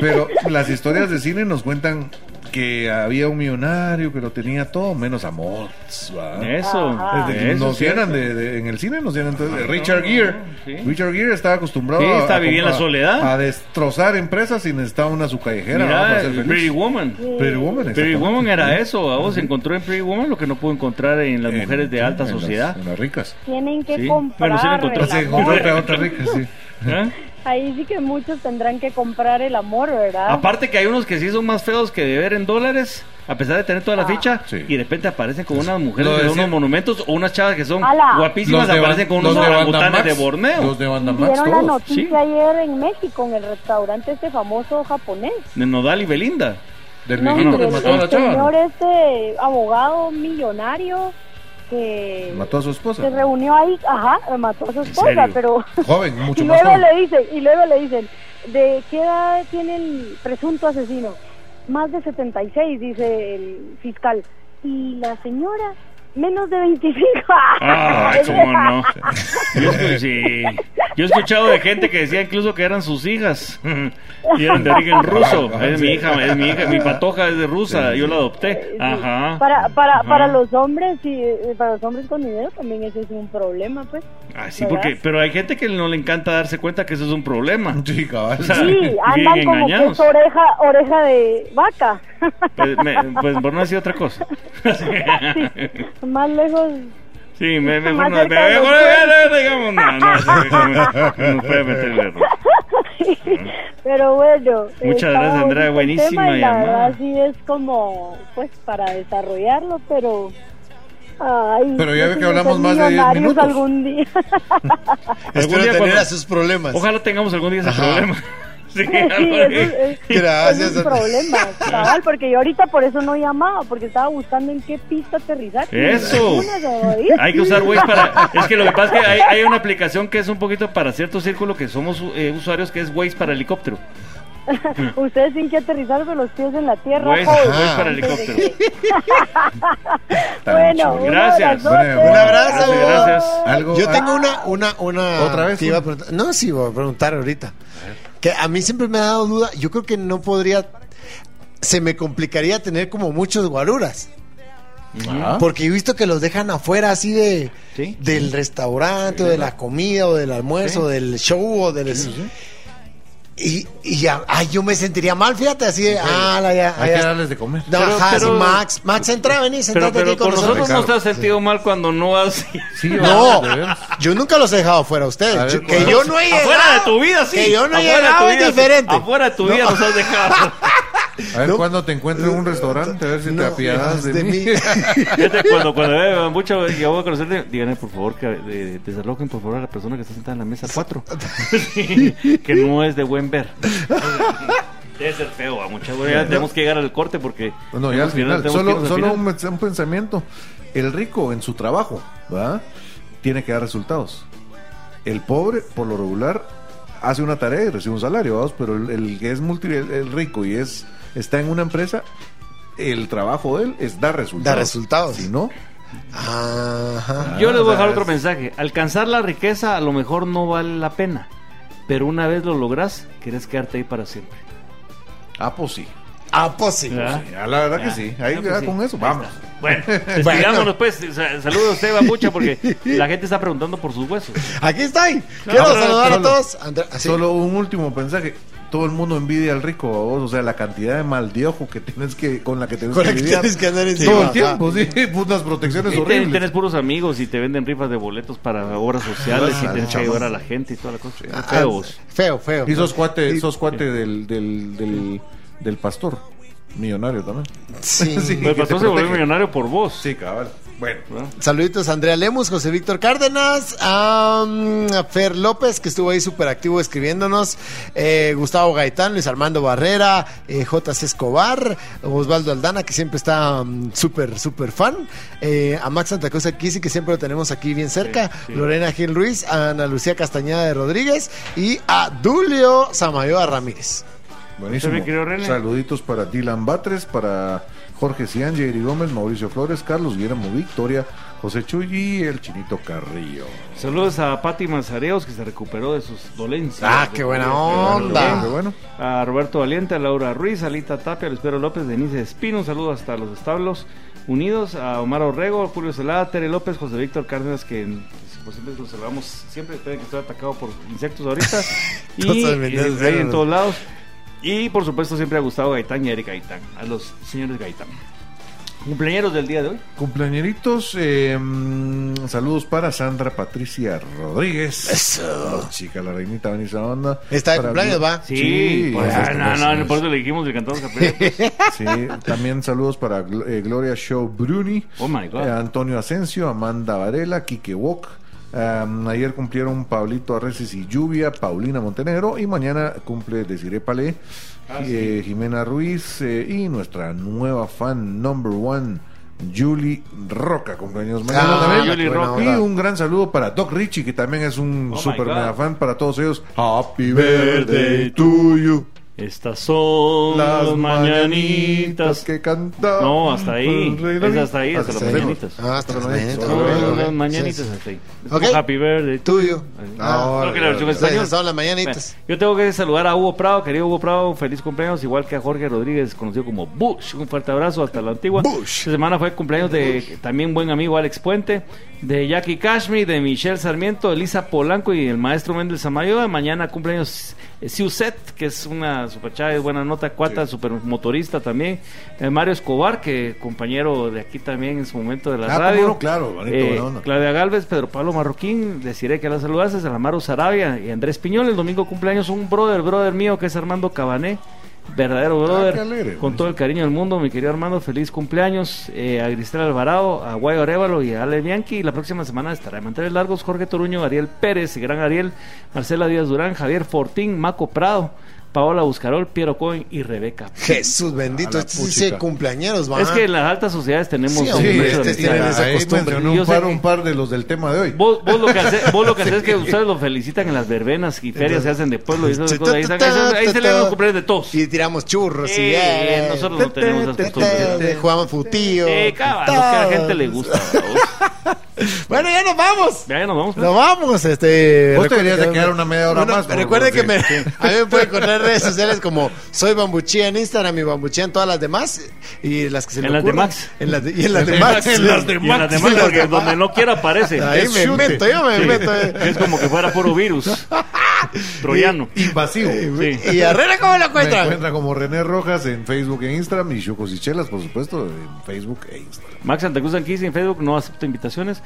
pero las historias de cine nos cuentan que había un millonario que lo tenía todo menos amor. ¿va? eso, Ajá. Desde que eso nos sí. llenan de, de- en el cine nos llenan entonces, de Richard Gere sí. Richard Gere estaba acostumbrado Sí, a, está a- viviendo en la a- soledad. a destrozar empresas y necesitaba una su callejera ¿no? Feliz. Pretty Woman Pretty Woman, Pretty. Woman era eso, a vos encontró en Pretty Woman lo que no pudo encontrar en las En- mujeres de alta en las- sociedad. en las ricas Tienen que Sí. comprar Bueno, sí encontró. se encontró otra, otra rica sí ¿Eh? Ahí sí que muchos tendrán que comprar el amor, ¿verdad? Aparte que hay unos que sí son más feos que deber en dólares, a pesar de tener toda la Ah. ficha, Sí. y de repente aparecen con unas mujeres decía- unos monumentos o unas chavas que son Ala. guapísimas, de aparecen con unos de orangutanes de Bandamax, Borneo. los de Bandamax Vieron la noticia sí. ayer en México, en el restaurante este famoso japonés. De Nodal y Belinda. del No, que el, mató a la el señor este abogado millonario que mató a su esposa se reunió ahí, ajá, mató a su esposa, pero joven y mucho más luego joven le dicen, y luego le dicen, ¿de qué edad tiene el presunto asesino? Más de 76, dice el fiscal. Y la señora, menos de 25. Ay, cómo no. Yo estoy- sí. Yo he escuchado de gente que decía incluso que eran sus hijas y eran de origen ruso. Es mi hija, es mi hija, mi patoja es de rusa, yo la adopté. Ajá. Para, para, Ajá. para los hombres y eh, para los hombres con dinero también ese es un problema, pues. Ah, sí, ¿verdad? porque, pero hay gente que no le encanta darse cuenta que eso es un problema. Sí, cabal. O sea, Sí, andan como que engañados. es oreja, oreja de vaca. Pues, me- pues por no decir otra cosa. Más lejos. Sí, me, mejor Más me- eh, digamos, no, no, sí, no, no puede meter el error. Pero bueno. Muchas gracias, Andrea, buenísima tema y la llamada. verdad sí es como, pues, para desarrollarlo, pero... Ay, Pero ya yo ve que hablamos más de 10 millonarios minutos. algún día. Espero día tener cuando- a sus problemas. Ojalá tengamos algún día ese Ajá. problema. Sí, Sí, algo eso así. es, es- Gracias, es un Andrea. problema, cabal, porque yo ahorita por eso no llamaba, porque estaba buscando en qué pista aterrizar. Eso. Hay que usar Waze para. Es que lo que pasa es que hay, hay una aplicación que es un poquito para cierto círculo que somos eh, usuarios que es Waze para helicóptero. Ustedes tienen que aterrizar con los pies en la tierra. Waze, joven. Waze para de helicóptero. Bueno, Gracias. Bueno, Un abrazo. Gracias, gracias. Algo, Yo ah, tengo una, una, una. ¿Otra vez? que iba a preguntar. No, sí, voy a preguntar ahorita. Que a mí siempre me ha dado duda. Yo creo que no podría. Se me complicaría tener como muchos guaruras. Porque he visto que los dejan afuera así de Sí. del restaurante o de la comida o del almuerzo, del show o del... Y, y ya, ay, yo me sentiría mal, fíjate, así de, ah, la, ya, Hay ya- que darles de comer. No, Pero- ajá, pero- sí, Max, Max, entra, vení, sentate pero aquí con con nosotros no nosotros. te has sentido mal cuando no has. Sí, No, yo nunca los he dejado afuera a A ustedes. ver, Yo- ¿cuál que yo no he llegado. Afuera de tu vida, sí. Que yo no he Afuera de llegado tu es vida, sí. diferente. Afuera de tu vida No. nos has dejado. A ver No. cuándo te encuentro en un restaurante, a ver si No, te apiadas de, de mí. mí. Fíjate, cuando, cuando ve Bambucha y yo voy a conocerte, díganle por favor que de- desalojen por favor a la persona que está sentada en la mesa 4. que no es de buen ver. Debe ser feo, Bambucha. güey, Ya tenemos que llegar al corte porque. No, ya al final, que solo, al solo final. un, un pensamiento. El rico en su trabajo, ¿va? Tiene que dar resultados. El pobre, por lo regular, hace una tarea y recibe un salario, ¿vamos? Pero el, el que es multi, el, el rico y es está en una empresa, el trabajo de él es dar resultados. Dar resultados. Si no, Ajá. Yo les voy a dejar Ah, otro es- mensaje. Alcanzar la riqueza a lo mejor no vale la pena. Pero una vez lo logras, quieres quedarte ahí para siempre. ah, pues sí. Ah, pues sí. ¿Verdad? Ya, la verdad que Ya. sí. Ahí Ah, pues sí. con eso, Ahí vamos. está. Bueno, pues. Sa- Saludos a usted, Bambucha, porque la gente está preguntando por sus huesos. Aquí estoy. Quiero saludar a todos. Solo un último mensaje. Todo el mundo envidia al rico, vos, o sea, la cantidad de mal de ojo que tienes que con la que tienes Con que que lidiar tienes que andar todo el tiempo, sí, unas protecciones Y horribles. tenés puros amigos y te venden rifas de boletos para obras sociales y Ah, tienes que ayudar a la gente y toda la cosa. Ah, Feos. Feo, feo. Y sos cuate, sos cuate del, del, del, del pastor, millonario también. Sí. Sí. El pastor se volvió millonario por vos. Sí, cabal. Bueno, ¿verdad? Saluditos a Andrea Lemus, José Víctor Cárdenas, a, a Fer López, que estuvo ahí súper activo escribiéndonos, eh, Gustavo Gaitán, Luis Armando Barrera, eh, JC Escobar, Osvaldo Aldana, que siempre está mm, súper, súper fan, eh, a Max Santa Cruz aquí, sí que siempre lo tenemos aquí bien cerca, Sí, sí. Lorena Gil Ruiz, a Ana Lucía Castañeda de Rodríguez y a Dulio Samayoa Ramírez. buenísimo. Saluditos para Dylan Batres, para Jorge Cian, Jerry Gómez, Mauricio Flores, Carlos Guillermo Victoria, José Chuy y el Chinito Carrillo. Saludos a Pati Manzareos que se recuperó de sus dolencias. Ah, qué buena onda. Qué bueno. A Roberto Valiente, a Laura Ruiz, a Alita Tapia, a Luis Pedro López, Denise Espino, un saludo hasta los establos unidos, a Omar Orrego, a Julio Celada, Tere López, José Víctor Cárdenas, que pues, siempre los saludamos siempre, esperen que estoy atacado por insectos ahorita. y eh, en todos lados. Y por supuesto siempre a Gustavo Gaitán y a Erika Gaitán, a los señores Gaitán. Cumpleaños del día de hoy. Cumpleañeritos, eh, mm, saludos para Sandra Patricia Rodríguez. Eso. Chica, la reinita Vanessa Onda. Está de cumpleaños, va. Sí, Sí, pues, ya, no, no, ya. por eso le dijimos, le cantamos campeón. Sí, también saludos para eh, Gloria Show Bruni, Oh my God. eh, Antonio Asensio, Amanda Varela, Kike Wok. Um, ayer cumplieron Pablito Arreces y Lluvia, Paulina Montenegro y mañana cumple Desiree Palé, Ah, eh, Jimena Ruiz eh, y nuestra nueva fan number one, Julie Roca, cumpleaños mañana Ah, también. Julie buena Roca. Y un gran saludo para Doc Richie, que también es un Oh super mega fan para todos ellos. Happy birthday to you. Estas son las, mañanitas. que canta. No, hasta ahí. Es hasta ahí, hasta las Hasta mañanitas. Ah, hasta las mañanitas. Son ok, ok. las mañanitas Sí, sí. hasta ahí. Happy birthday. Tuyo. Ah, Creo que la versión en Sí, español. son las mañanitas. Bueno, yo tengo que saludar a Hugo Prado, querido Hugo Prado, feliz cumpleaños, igual que a Jorge Rodríguez, conocido como Bush. Un fuerte abrazo hasta la antigua. Esta semana fue cumpleaños de también buen amigo Alex Puente, de Jackie Kashmi, de Michelle Sarmiento, Elisa Polanco y el maestro Méndez Samayoa. Mañana cumpleaños Siuset, que es una super chava, buena nota, cuata, super motorista también. Eh, Mario Escobar, que compañero de aquí también en su momento de la Ah, radio. claro, bonito, Eh, buena onda. Claudia Galvez, Pedro Pablo Marroquín, deciré que las saludases, a Amaro Sarabia y Andrés Piñol. El domingo cumpleaños un brother, brother mío que es Armando Cabané. Verdadero brother, Ah, alegre, con todo el cariño del mundo, mi querido Armando, feliz cumpleaños. Eh, a Cristina Alvarado, a Guayo Arevalo y a Ale Bianchi. La próxima semana estará de mantener largos Jorge Toruño, Ariel Pérez, gran Ariel, Marcela Díaz Durán, Javier Fortín, Maco Prado, Paola Buscarol, Piero Cohen y Rebeca. Jesús bendito, A este sí sí, puchica. cumpleañeros, va. Es que en las altas sociedades tenemos Sí, de este amistad. tiene esa costumbre. Yo un sé par, que- un par de los del tema de hoy. Vos, vos lo que haces, vos lo que haces es que ustedes lo felicitan en las verbenas y ferias se hacen de pueblo y esas Sí, cosas. Ahí, ahí se- le dan los cumpleaños de todos. Y tiramos churros y Eh, nosotros no tenemos esas costumbres. Jugaban futillo. Eh, cabal, lo que a la gente le gusta. Bueno, ya nos vamos. Ya, ya nos vamos. pues. Nos vamos, este. Vos deberías de quedar una media hora Bueno, más. Recuerde que me, a mí me pueden encontrar en redes sociales como soy Bambuchía en Instagram y Bambuchía en todas las demás y las que se En me las de ocurran. En las de, y en las de Max. En las de Y en las demás, porque donde no quiera aparece. Ahí Es me chute. meto, yo me Sí. meto. eh. Es como que fuera puro virus. Troyano. Invasivo. Sí. ¿Y Herrera cómo lo Me encuentran? encuentra como René Rojas en Facebook e Instagram y Chocos y Chelas, por supuesto, en Facebook e Instagram. Max Santa Cruz Anquisi en Facebook, no acepto invitaciones.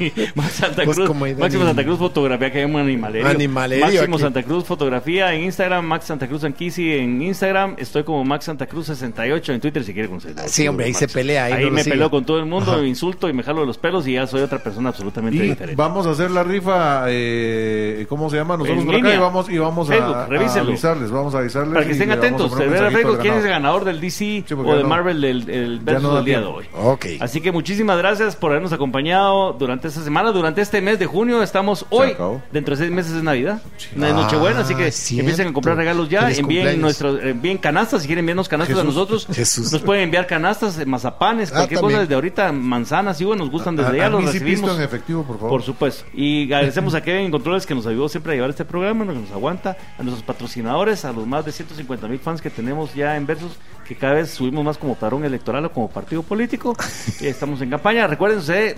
Eh, Max Santa Pues Cruz. Máximo Santa Cruz Fotografía, que hay un animalerio. Animalerio Máximo aquí. Santa Cruz Fotografía en Instagram, Max Santa Cruz Anquisi en Instagram. Estoy como Max Santa Cruz 68 en Twitter si quiere conocer. Sí, hombre, ahí se pelea, ahí Ahí no lo me sigue. peleo con todo el mundo, Ajá. me insulto y me jalo los pelos y ya soy otra persona absolutamente Y diferente. vamos a hacer la rifa, eh, ¿cómo se llama? Nosotros En por acá y vamos, y vamos a- Facebook, a, avisarles, vamos a avisarles. Para que estén atentos, poner de un ver a mensajito Facebook al quién es el ganador. del DC Sí, o de no- Marvel del el versus no del día de hoy. Ok. Así que muchísimas gracias por habernos acompañado durante esta semana, durante este mes de junio. Estamos hoy, dentro de seis meses es Navidad, no es Nochebuena, así que Ah, cierto. empiecen a comprar regalos ya, Feliz envíen nuestros, envíen canastas, si quieren enviarnos canastas a nosotros, Jesús. nos pueden enviar canastas, mazapanes, Ah, cualquier también. cosa desde ahorita, manzanas, y bueno, nos gustan desde ya, los sí recibimos. en efectivo, por favor. Por supuesto. Y agradecemos a Kevin Controles que nos ayudó siempre a llevar este programa, que nos aguanta, a nuestros patrocinadores, a los más de 150 mil fans que tenemos ya en Versus, que cada vez subimos más como parón electoral o como partido político. Estamos en campaña.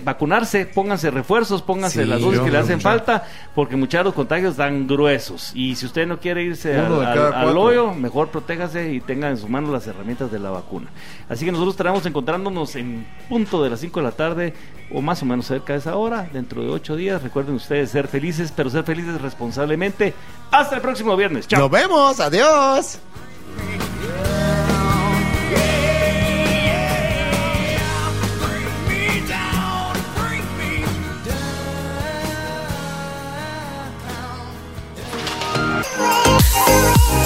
Vacunarse, pónganse refuerzos, pónganse Sí, las dosis que le hacen falta, porque muchos de los contagios dan gruesos. Y si usted no quiere irse al, hoyo, mejor protéjase y tenga en su mano las herramientas de la vacuna. Así que nosotros estaremos encontrándonos en punto de las 5 de la tarde o más o menos cerca de esa hora, dentro de 8 días. Recuerden ustedes ser felices, pero ser felices responsablemente. Hasta el próximo viernes. Chao. Nos vemos, adiós.